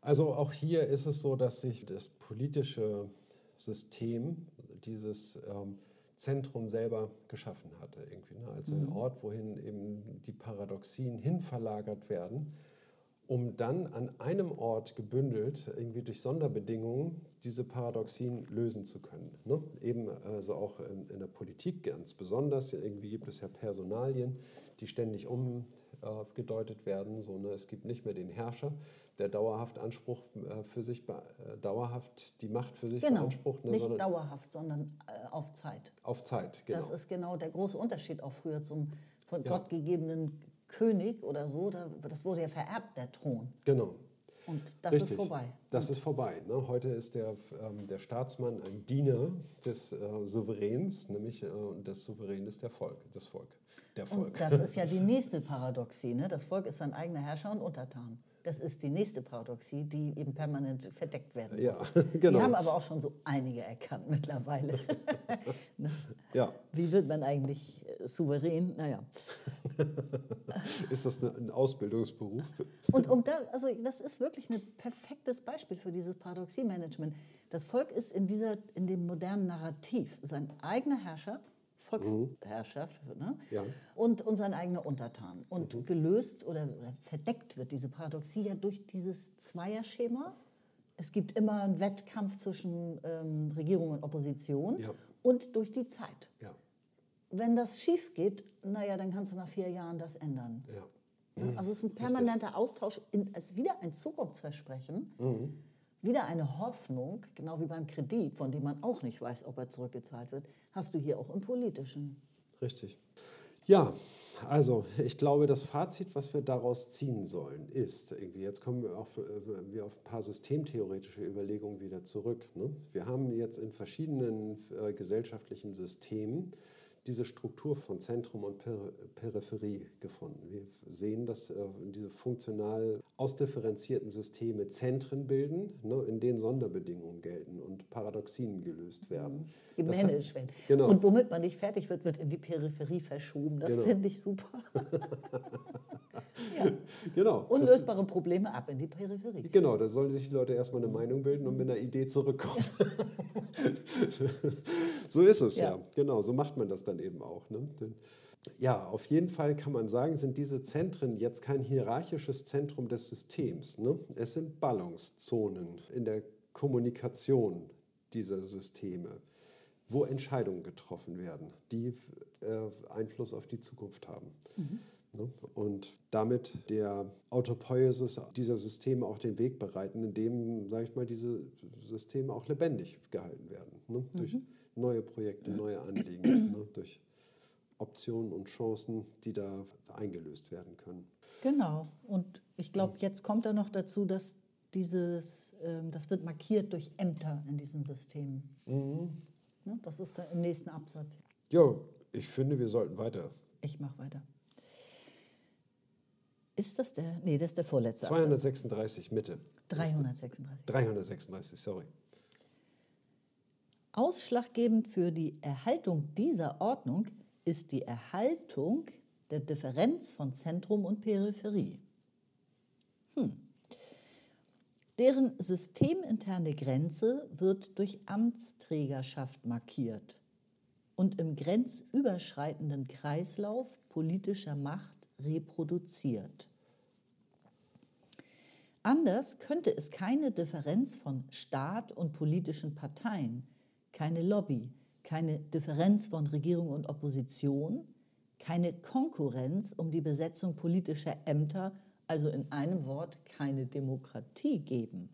Also auch hier ist es so, dass sich das politische System, dieses ähm, Zentrum selber geschaffen hatte, irgendwie, ne? als ein Ort, wohin eben die Paradoxien hin verlagert werden, um dann an einem Ort gebündelt, irgendwie durch Sonderbedingungen, diese Paradoxien lösen zu können. Ne? Eben also auch in, in der Politik ganz besonders. Irgendwie gibt es ja Personalien, die ständig umgedeutet werden. So, ne? Es gibt nicht mehr den Herrscher, der dauerhaft Anspruch äh, für sich, äh, dauerhaft die Macht für sich Genau, beansprucht, ne? nicht sondern dauerhaft, sondern äh, auf Zeit. auf Zeit. Genau. Das ist genau der große Unterschied auch früher zum von Ja. Gott gegebenen König oder so. Da, das wurde ja vererbt, der Thron. genau. Und das Richtig. ist vorbei. Das ist vorbei. Ne? Heute ist der, ähm, der Staatsmann ein Diener des äh, Souveräns, nämlich äh, und das Souverän ist der Volk, das Volk. Der Volk. Und das ist ja die nächste Paradoxie. Ne? Das Volk ist sein eigener Herrscher und Untertan. Das ist die nächste Paradoxie, die eben permanent verdeckt werden muss. Ja, genau. Die haben aber auch schon so einige erkannt mittlerweile. Ne? ja, Wie wird man eigentlich äh, souverän? Naja. ist das ein Ausbildungsberuf? Und um da, also das ist wirklich ein perfektes Beispiel für dieses Paradoxie-Management. Das Volk ist in, dieser, in dem modernen Narrativ sein eigener Herrscher, Volksherrschaft, ne? Ja. und, sein eigener Untertan. Und gelöst oder, oder verdeckt wird diese Paradoxie ja durch dieses Zweierschema. Es gibt immer einen Wettkampf zwischen ähm, Regierung und Opposition Ja. und durch die Zeit. Ja, Wenn das schief geht, naja, dann kannst du nach vier Jahren das ändern. ja. Also es ist ein permanenter Austausch, in, es ist wieder ein Zukunftsversprechen, wieder eine Hoffnung, genau wie beim Kredit, von dem man auch nicht weiß, ob er zurückgezahlt wird, hast du hier auch im Politischen. Richtig. Ja, also ich glaube, das Fazit, was wir daraus ziehen sollen, ist, irgendwie, jetzt kommen wir auf, äh, wir auf ein paar systemtheoretische Überlegungen wieder zurück. Ne? Wir haben jetzt in verschiedenen äh, gesellschaftlichen Systemen diese Struktur von Zentrum und Per- Peripherie gefunden. Wir sehen, dass äh, diese funktional ausdifferenzierten Systeme Zentren bilden, ne, in denen Sonderbedingungen gelten und Paradoxien gelöst werden. Das hat- Gemanagt werden. Genau. Und womit man nicht fertig wird, wird in die Peripherie verschoben. Das Genau. finde ich super. ja. Genau. das- Unlösbare Probleme ab in die Peripherie. Genau, da sollen sich die Leute erstmal eine Meinung bilden und mit einer Idee zurückkommen. so ist es ja. Ja. Genau, so macht man das dann eben auch. Ne? Ja, auf jeden Fall kann man sagen, sind diese Zentren jetzt kein hierarchisches Zentrum des Systems. Ne? Es sind Ballungszonen in der Kommunikation dieser Systeme, wo Entscheidungen getroffen werden, die äh, Einfluss auf die Zukunft haben. Ne? Und damit der Autopoiesis dieser Systeme auch den Weg bereiten, indem, sage ich mal, diese Systeme auch lebendig gehalten werden. Ne? Durch neue Projekte, neue Anliegen, ne? durch Optionen und Chancen, die da eingelöst werden können. Genau. Und ich glaube, jetzt kommt da noch dazu, dass dieses, ähm, das wird markiert durch Ämter in diesen Systemen. Ne? Das ist da im nächsten Absatz. Ja, ich finde, wir sollten weiter. Ich mache weiter. Ist das der? Nee, das ist der vorletzte. Absatz. 236 Mitte. 336. 336, sorry. Ausschlaggebend für die Erhaltung dieser Ordnung ist die Erhaltung der Differenz von Zentrum und Peripherie. Hm. Deren systeminterne Grenze wird durch Amtsträgerschaft markiert und im grenzüberschreitenden Kreislauf politischer Macht reproduziert. Anders könnte es keine Differenz von Staat und politischen Parteien, keine Lobby, keine Differenz von Regierung und Opposition, keine Konkurrenz um die Besetzung politischer Ämter, also in einem Wort keine Demokratie geben.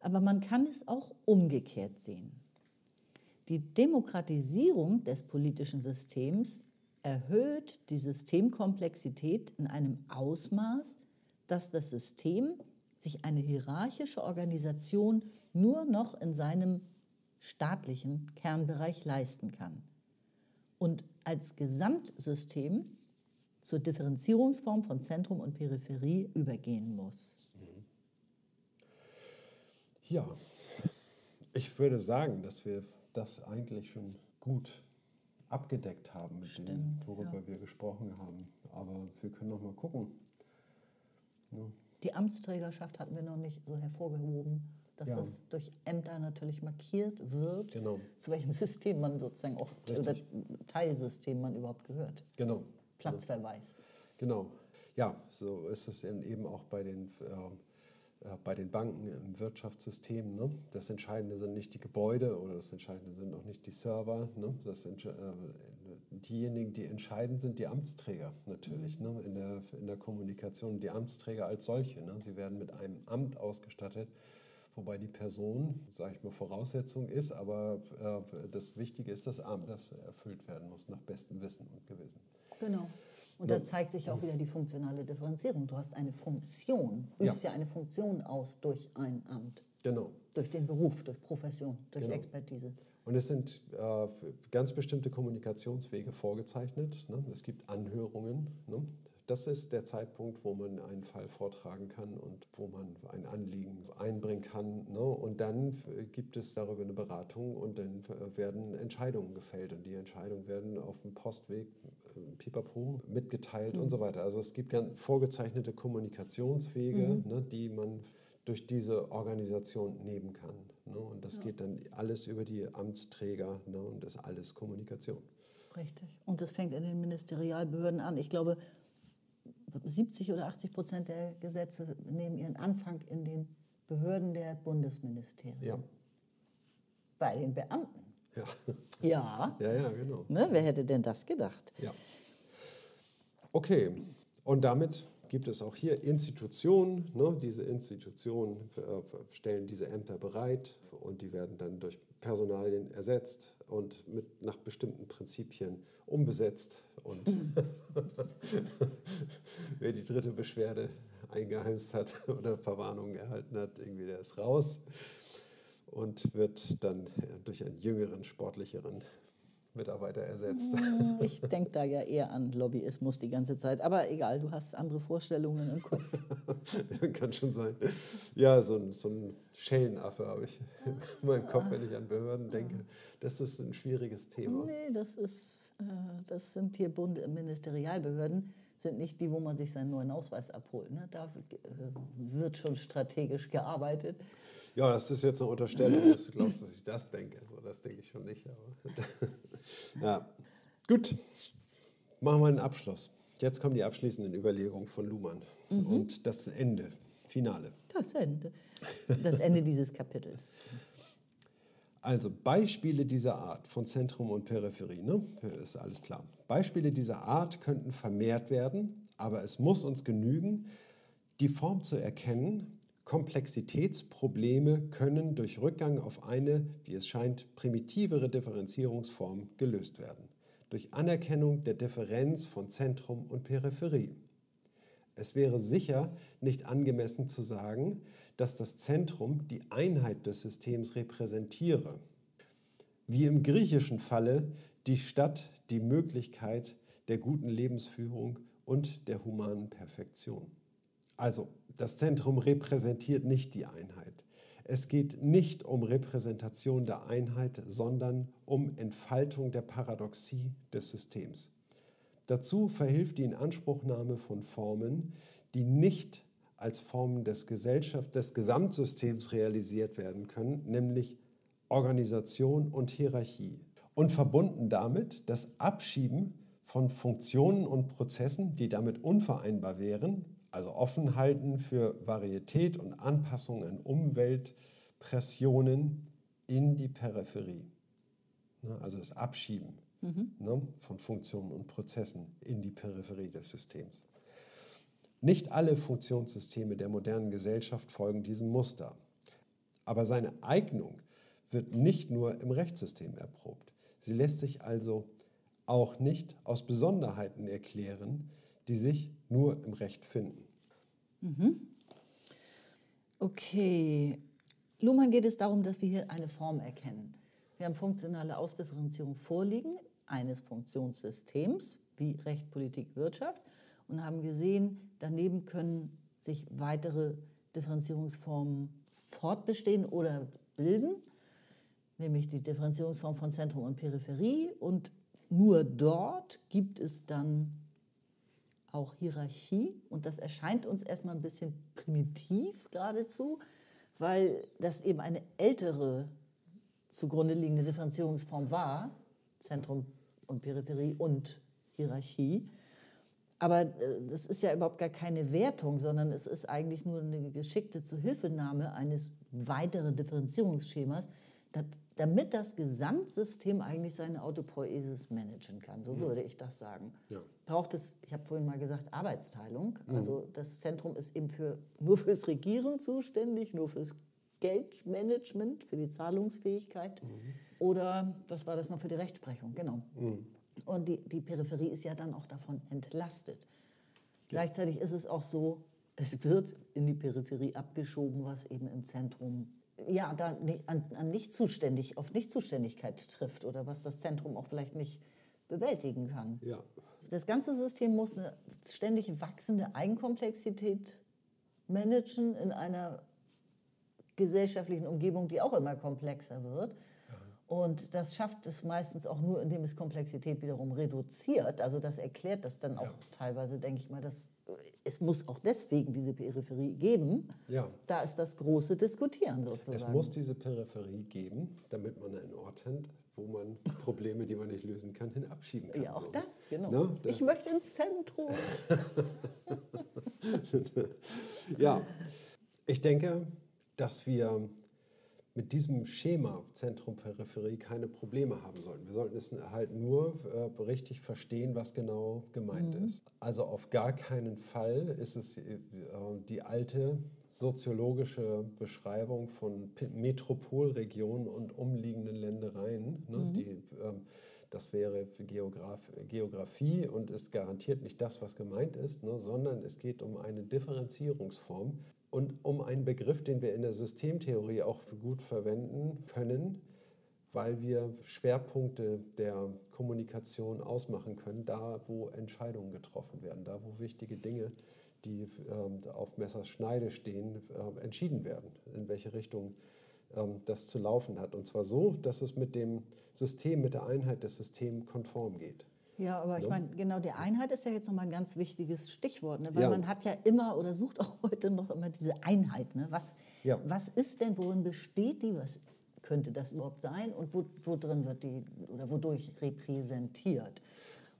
Aber man kann es auch umgekehrt sehen. Die Demokratisierung des politischen Systems erhöht die Systemkomplexität in einem Ausmaß, dass das System sich eine hierarchische Organisation nur noch in seinem staatlichen Kernbereich leisten kann und als Gesamtsystem zur Differenzierungsform von Zentrum und Peripherie übergehen muss. Ja, Ich würde sagen, dass wir das eigentlich schon gut abgedeckt haben mit Stimmt, dem, worüber ja. wir gesprochen haben. Aber wir können noch mal gucken. Ja. Die Amtsträgerschaft hatten wir noch nicht so hervorgehoben, dass Ja. das durch Ämter natürlich markiert wird, Genau, zu welchem System man sozusagen auch, oder. Teilsystem man überhaupt gehört. genau. Platzverweis. Genau. Ja, so ist es eben auch bei den, äh, äh, bei den Banken im Wirtschaftssystem. Ne? Das Entscheidende sind nicht die Gebäude oder das Entscheidende sind auch nicht die Server. Ne? Das äh, diejenigen, die entscheidend sind, die Amtsträger natürlich ne? in, der, in der Kommunikation. Die Amtsträger als solche. Ne? Sie werden mit einem Amt ausgestattet. Wobei die Person, sage ich mal, Voraussetzung ist, aber äh, das Wichtige ist das Amt, das erfüllt werden muss nach bestem Wissen und Gewissen. Genau. Und Ja. da zeigt sich auch wieder die funktionale Differenzierung. Du hast eine Funktion, Ja. übst ja eine Funktion aus durch ein Amt, Genau. durch den Beruf, durch Profession, durch Genau. Expertise. Und es sind äh, ganz bestimmte Kommunikationswege vorgezeichnet. Ne? Es gibt Anhörungen. Ne? Das ist der Zeitpunkt, wo man einen Fall vortragen kann und wo man ein Anliegen einbringen kann. Ne? Und dann äh, gibt es darüber eine Beratung und dann äh, werden Entscheidungen gefällt. Und die Entscheidungen werden auf dem Postweg, äh, pipapo, mitgeteilt und so weiter. Also es gibt ganz vorgezeichnete Kommunikationswege, ne, die man durch diese Organisation nehmen kann. Ne? Und das geht dann alles über die Amtsträger ne? und das ist alles Kommunikation. Richtig. Und das fängt in den Ministerialbehörden an. Ich glaube, 70 oder 80 Prozent der Gesetze nehmen ihren Anfang in den Behörden der Bundesministerien. Ja, Bei den Beamten. ja, Ja. ja, ja genau. Ne, wer hätte denn das gedacht? Ja. Okay, und damit gibt es auch hier Institutionen. Ne? Diese Institutionen äh, stellen diese Ämter bereit und die werden dann durch Personalien ersetzt und mit, nach bestimmten Prinzipien umbesetzt. Und wer die dritte Beschwerde eingeheimst hat oder Verwarnung erhalten hat, irgendwie der ist raus und wird dann durch einen jüngeren, sportlicheren Mitarbeiter ersetzt. Hm, Ich denke da ja eher an Lobbyismus die ganze Zeit. Aber egal, du hast andere Vorstellungen im Kopf. Kann schon sein. Ja, so ein, so ein Schellenaffe habe ich in meinem Kopf, wenn ich an Behörden denke. Das ist ein schwieriges Thema. Nee, das, ist, das sind hier Bund Ministerialbehörden, sind nicht die, wo man sich seinen neuen Ausweis abholt. Ne? Da äh, wird schon strategisch gearbeitet. Ja, das ist jetzt eine Unterstellung, dass du glaubst, dass ich das denke. So, das denke ich schon nicht. Ja, gut. Machen wir einen Abschluss. Jetzt kommen die abschließenden Überlegungen von Luhmann. Und das Ende, Finale. Das Ende. Das Ende dieses Kapitels. Also Beispiele dieser Art von Zentrum und Peripherie, ne? ist alles klar. Beispiele dieser Art könnten vermehrt werden, aber es muss uns genügen, die Form zu erkennen. Komplexitätsprobleme können durch Rückgang auf eine, wie es scheint, primitivere Differenzierungsform gelöst werden. Durch Anerkennung der Differenz von Zentrum und Peripherie. Es wäre sicher nicht angemessen zu sagen, dass das Zentrum die Einheit des Systems repräsentiere. Wie im griechischen Falle die Stadt die Möglichkeit der guten Lebensführung und der humanen Perfektion. Also, das Zentrum repräsentiert nicht die Einheit. Es geht nicht um Repräsentation der Einheit, sondern um Entfaltung der Paradoxie des Systems. Dazu verhilft die Inanspruchnahme von Formen, die nicht als Formen des, Gesellschaft, des Gesamtsystems realisiert werden können, nämlich Organisation und Hierarchie. Und verbunden damit das Abschieben von Funktionen und Prozessen, die damit unvereinbar wären, also offen halten für Varietät und Anpassung an Umweltpressionen in die Peripherie. Ne, Also das Abschieben ne, von Funktionen und Prozessen in die Peripherie des Systems. Nicht alle Funktionssysteme der modernen Gesellschaft folgen diesem Muster. Aber seine Eignung wird nicht nur im Rechtssystem erprobt. Sie lässt sich also auch nicht aus Besonderheiten erklären, die sich nur im Recht finden. Okay. Luhmann geht es darum, dass wir hier eine Form erkennen. Wir haben funktionale Ausdifferenzierung vorliegen eines Funktionssystems wie Recht, Politik, Wirtschaft und haben gesehen, daneben können sich weitere Differenzierungsformen fortbestehen oder bilden. nämlich die Differenzierungsform von Zentrum und Peripherie. Und nur dort gibt es dann auch Hierarchie. Und das erscheint uns erstmal ein bisschen primitiv geradezu, weil das eben eine ältere zugrunde liegende Differenzierungsform war, Zentrum und Peripherie und Hierarchie. Aber äh, das ist ja überhaupt gar keine Wertung, sondern es ist eigentlich nur eine geschickte Zuhilfenahme eines weiteren Differenzierungsschemas, damit das Gesamtsystem eigentlich seine Autopoiesis managen kann. So würde ich das sagen. Ja. Braucht es, ich habe vorhin mal gesagt, Arbeitsteilung. Also das Zentrum ist eben für, nur fürs Regieren zuständig, nur fürs Geldmanagement, für die Zahlungsfähigkeit. Mhm. Oder was war das noch für die Rechtsprechung? Genau. Mhm. Und die, die Peripherie ist ja dann auch davon entlastet. Ja. Gleichzeitig ist es auch so, es wird in die Peripherie abgeschoben, was eben im Zentrum ja, da an, an Nichtzuständig, auf Nichtzuständigkeit trifft oder was das Zentrum auch vielleicht nicht bewältigen kann. Ja. Das ganze System muss eine ständig wachsende Eigenkomplexität managen in einer gesellschaftlichen Umgebung, die auch immer komplexer wird. Und das schafft es meistens auch nur, indem es Komplexität wiederum reduziert. Also das erklärt das dann auch ja. teilweise, denke ich mal, dass es muss auch deswegen diese Peripherie geben. Ja. Da ist das große Diskutieren sozusagen. Es muss diese Peripherie geben, damit man einen Ort hat, wo man Probleme, die man nicht lösen kann, hinabschieben kann. Ja, auch so. das, genau. Na, ne? ich möchte ins Zentrum. ja, ich denke, dass wir mit diesem Schema Zentrum-Peripherie keine Probleme haben sollten. Wir sollten es halt nur äh, richtig verstehen, was genau gemeint mhm. ist. Also auf gar keinen Fall ist es äh, die alte soziologische Beschreibung von Metropolregionen und umliegenden Ländereien, ne, mhm. die, ähm, das wäre Geograf Geografie und ist garantiert nicht das, was gemeint ist, ne, sondern es geht um eine Differenzierungsform, und um einen Begriff, den wir in der Systemtheorie auch gut verwenden können, weil wir Schwerpunkte der Kommunikation ausmachen können, da wo Entscheidungen getroffen werden, da wo wichtige Dinge, die äh, auf Messers Schneide stehen, äh, entschieden werden, in welche Richtung äh, das zu laufen hat. Und zwar so, dass es mit dem System, mit der Einheit des Systems konform geht. Ja, aber ich meine, genau die Einheit ist ja jetzt nochmal ein ganz wichtiges Stichwort, ne? weil ja. man hat ja immer oder sucht auch heute noch immer diese Einheit. Ne? Was, ja. was ist denn, worin besteht die, was könnte das überhaupt sein und wo, wo drin wird die oder wodurch repräsentiert?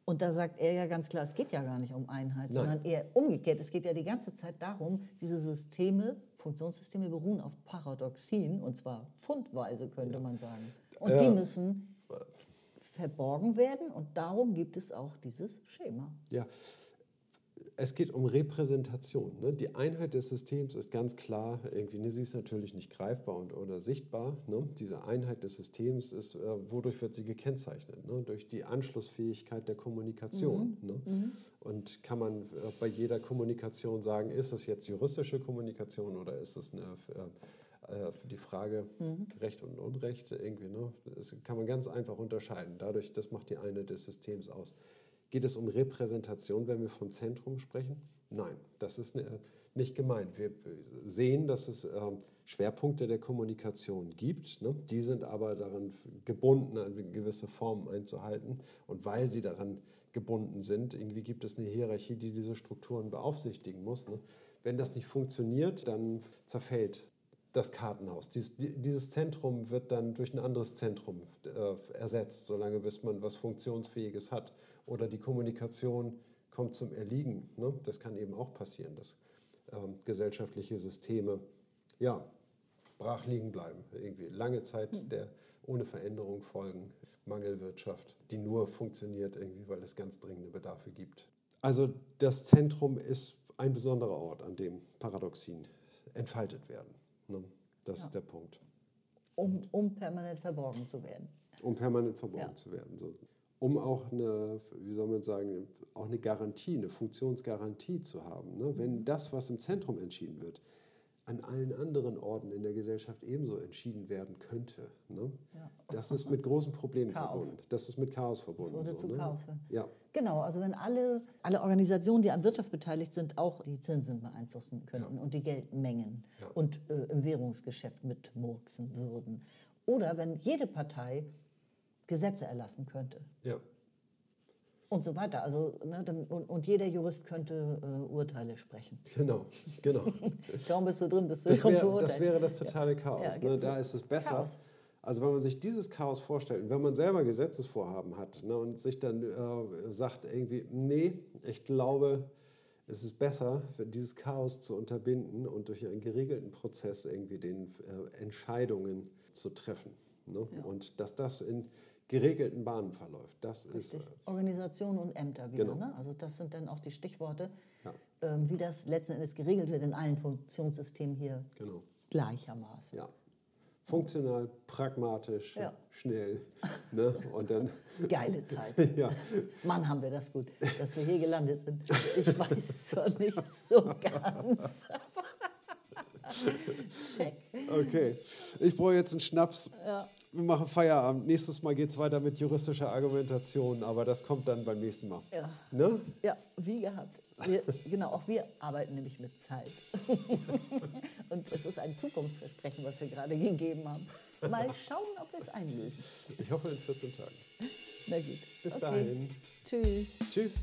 Und da sagt er ja ganz klar, es geht ja gar nicht um Einheit, Nein. sondern eher umgekehrt. Es geht ja die ganze Zeit darum, diese Systeme, Funktionssysteme beruhen auf Paradoxien, und zwar pfundweise könnte ja. man sagen. Und äh, die müssen verborgen werden und darum gibt es auch dieses Schema. Ja, es geht um Repräsentation. Ne? Die Einheit des Systems ist ganz klar, irgendwie, ne, sie ist natürlich nicht greifbar und, oder sichtbar. Ne? Diese Einheit des Systems ist, äh, wodurch wird sie gekennzeichnet? Ne? Durch die Anschlussfähigkeit der Kommunikation. Mhm. Ne? Mhm. Und kann man äh, bei jeder Kommunikation sagen, ist es jetzt juristische Kommunikation oder ist es eine äh, äh, die Frage mhm. Recht und Unrecht irgendwie, ne, das kann man ganz einfach unterscheiden. Dadurch, das macht die eine des Systems aus. Geht es um Repräsentation, wenn wir vom Zentrum sprechen? Nein, das ist ne, nicht gemeint. Wir sehen, dass es ähm, Schwerpunkte der Kommunikation gibt. Ne? Die sind aber daran gebunden, eine gewisse Form einzuhalten. Und weil sie daran gebunden sind, irgendwie gibt es eine Hierarchie, die diese Strukturen beaufsichtigen muss. Ne? Wenn das nicht funktioniert, dann zerfällt das Kartenhaus. Dies, dieses Zentrum wird dann durch ein anderes Zentrum äh, ersetzt, solange bis man was Funktionsfähiges hat. Oder die Kommunikation kommt zum Erliegen. Ne? Das kann eben auch passieren, dass ähm, gesellschaftliche Systeme ja, brach liegen bleiben. Irgendwie lange Zeit hm. der ohne Veränderung folgen, Mangelwirtschaft, die nur funktioniert, irgendwie, weil es ganz dringende Bedarfe gibt. Also das Zentrum ist ein besonderer Ort, an dem Paradoxien entfaltet werden. Ne? Das ja. ist der Punkt. Um, um permanent verborgen zu werden. Um permanent verborgen ja. zu werden. So. Um auch eine, wie soll man sagen, auch eine Garantie, eine Funktionsgarantie zu haben. Ne? Wenn das, was im Zentrum entschieden wird, an allen anderen Orten in der Gesellschaft ebenso entschieden werden könnte. Ne? Ja. Das ist mit großen Problemen Chaos. verbunden. Das ist mit Chaos verbunden. Das würde so, zu ne? Chaos führen. Ja. Genau, also wenn alle, alle Organisationen, die an Wirtschaft beteiligt sind, auch die Zinsen beeinflussen könnten ja. und die Geldmengen ja. und äh, im Währungsgeschäft mitmurksen würden Oder wenn jede Partei Gesetze erlassen könnte Ja, und so weiter. Also, ne, und, und jeder Jurist könnte äh, Urteile sprechen. genau, genau. Kaum bist du drin, bist du Das, schon wär, das wäre das totale Chaos. Ja, ne? genau. Da ist es besser. Chaos. Also wenn man sich dieses Chaos vorstellt, wenn man selber Gesetzesvorhaben hat ne, und sich dann äh, sagt irgendwie, nee, ich glaube, es ist besser, dieses Chaos zu unterbinden und durch einen geregelten Prozess irgendwie den äh, Entscheidungen zu treffen. Ne? Ja. Und dass das in geregelten Bahnen verläuft, das ist Richtig. äh, Organisation und Ämter wieder. Genau. Ne? Also das sind dann auch die Stichworte, Ja. ähm, wie das letzten Endes geregelt wird in allen Funktionssystemen hier genau. gleichermaßen. Ja. Funktional, pragmatisch, Ja. schnell. Ne? Und dann, Geile Zeit. ja, Mann, haben wir das gut, dass wir hier gelandet sind. Ich weiß zwar nicht so ganz. Check. okay. Ich brauche jetzt einen Schnaps. Ja. Wir machen Feierabend. Nächstes Mal geht es weiter mit juristischer Argumentation, aber das kommt dann beim nächsten Mal. Ja. Ne? Ja, wie gehabt. Wir, genau, auch wir arbeiten nämlich mit Zeit. Und es ist ein Zukunftsversprechen, was wir gerade gegeben haben. Mal schauen, ob wir es einlösen. Ich hoffe in 14 Tagen. Na gut. Bis Okay. dahin. Tschüss. Tschüss.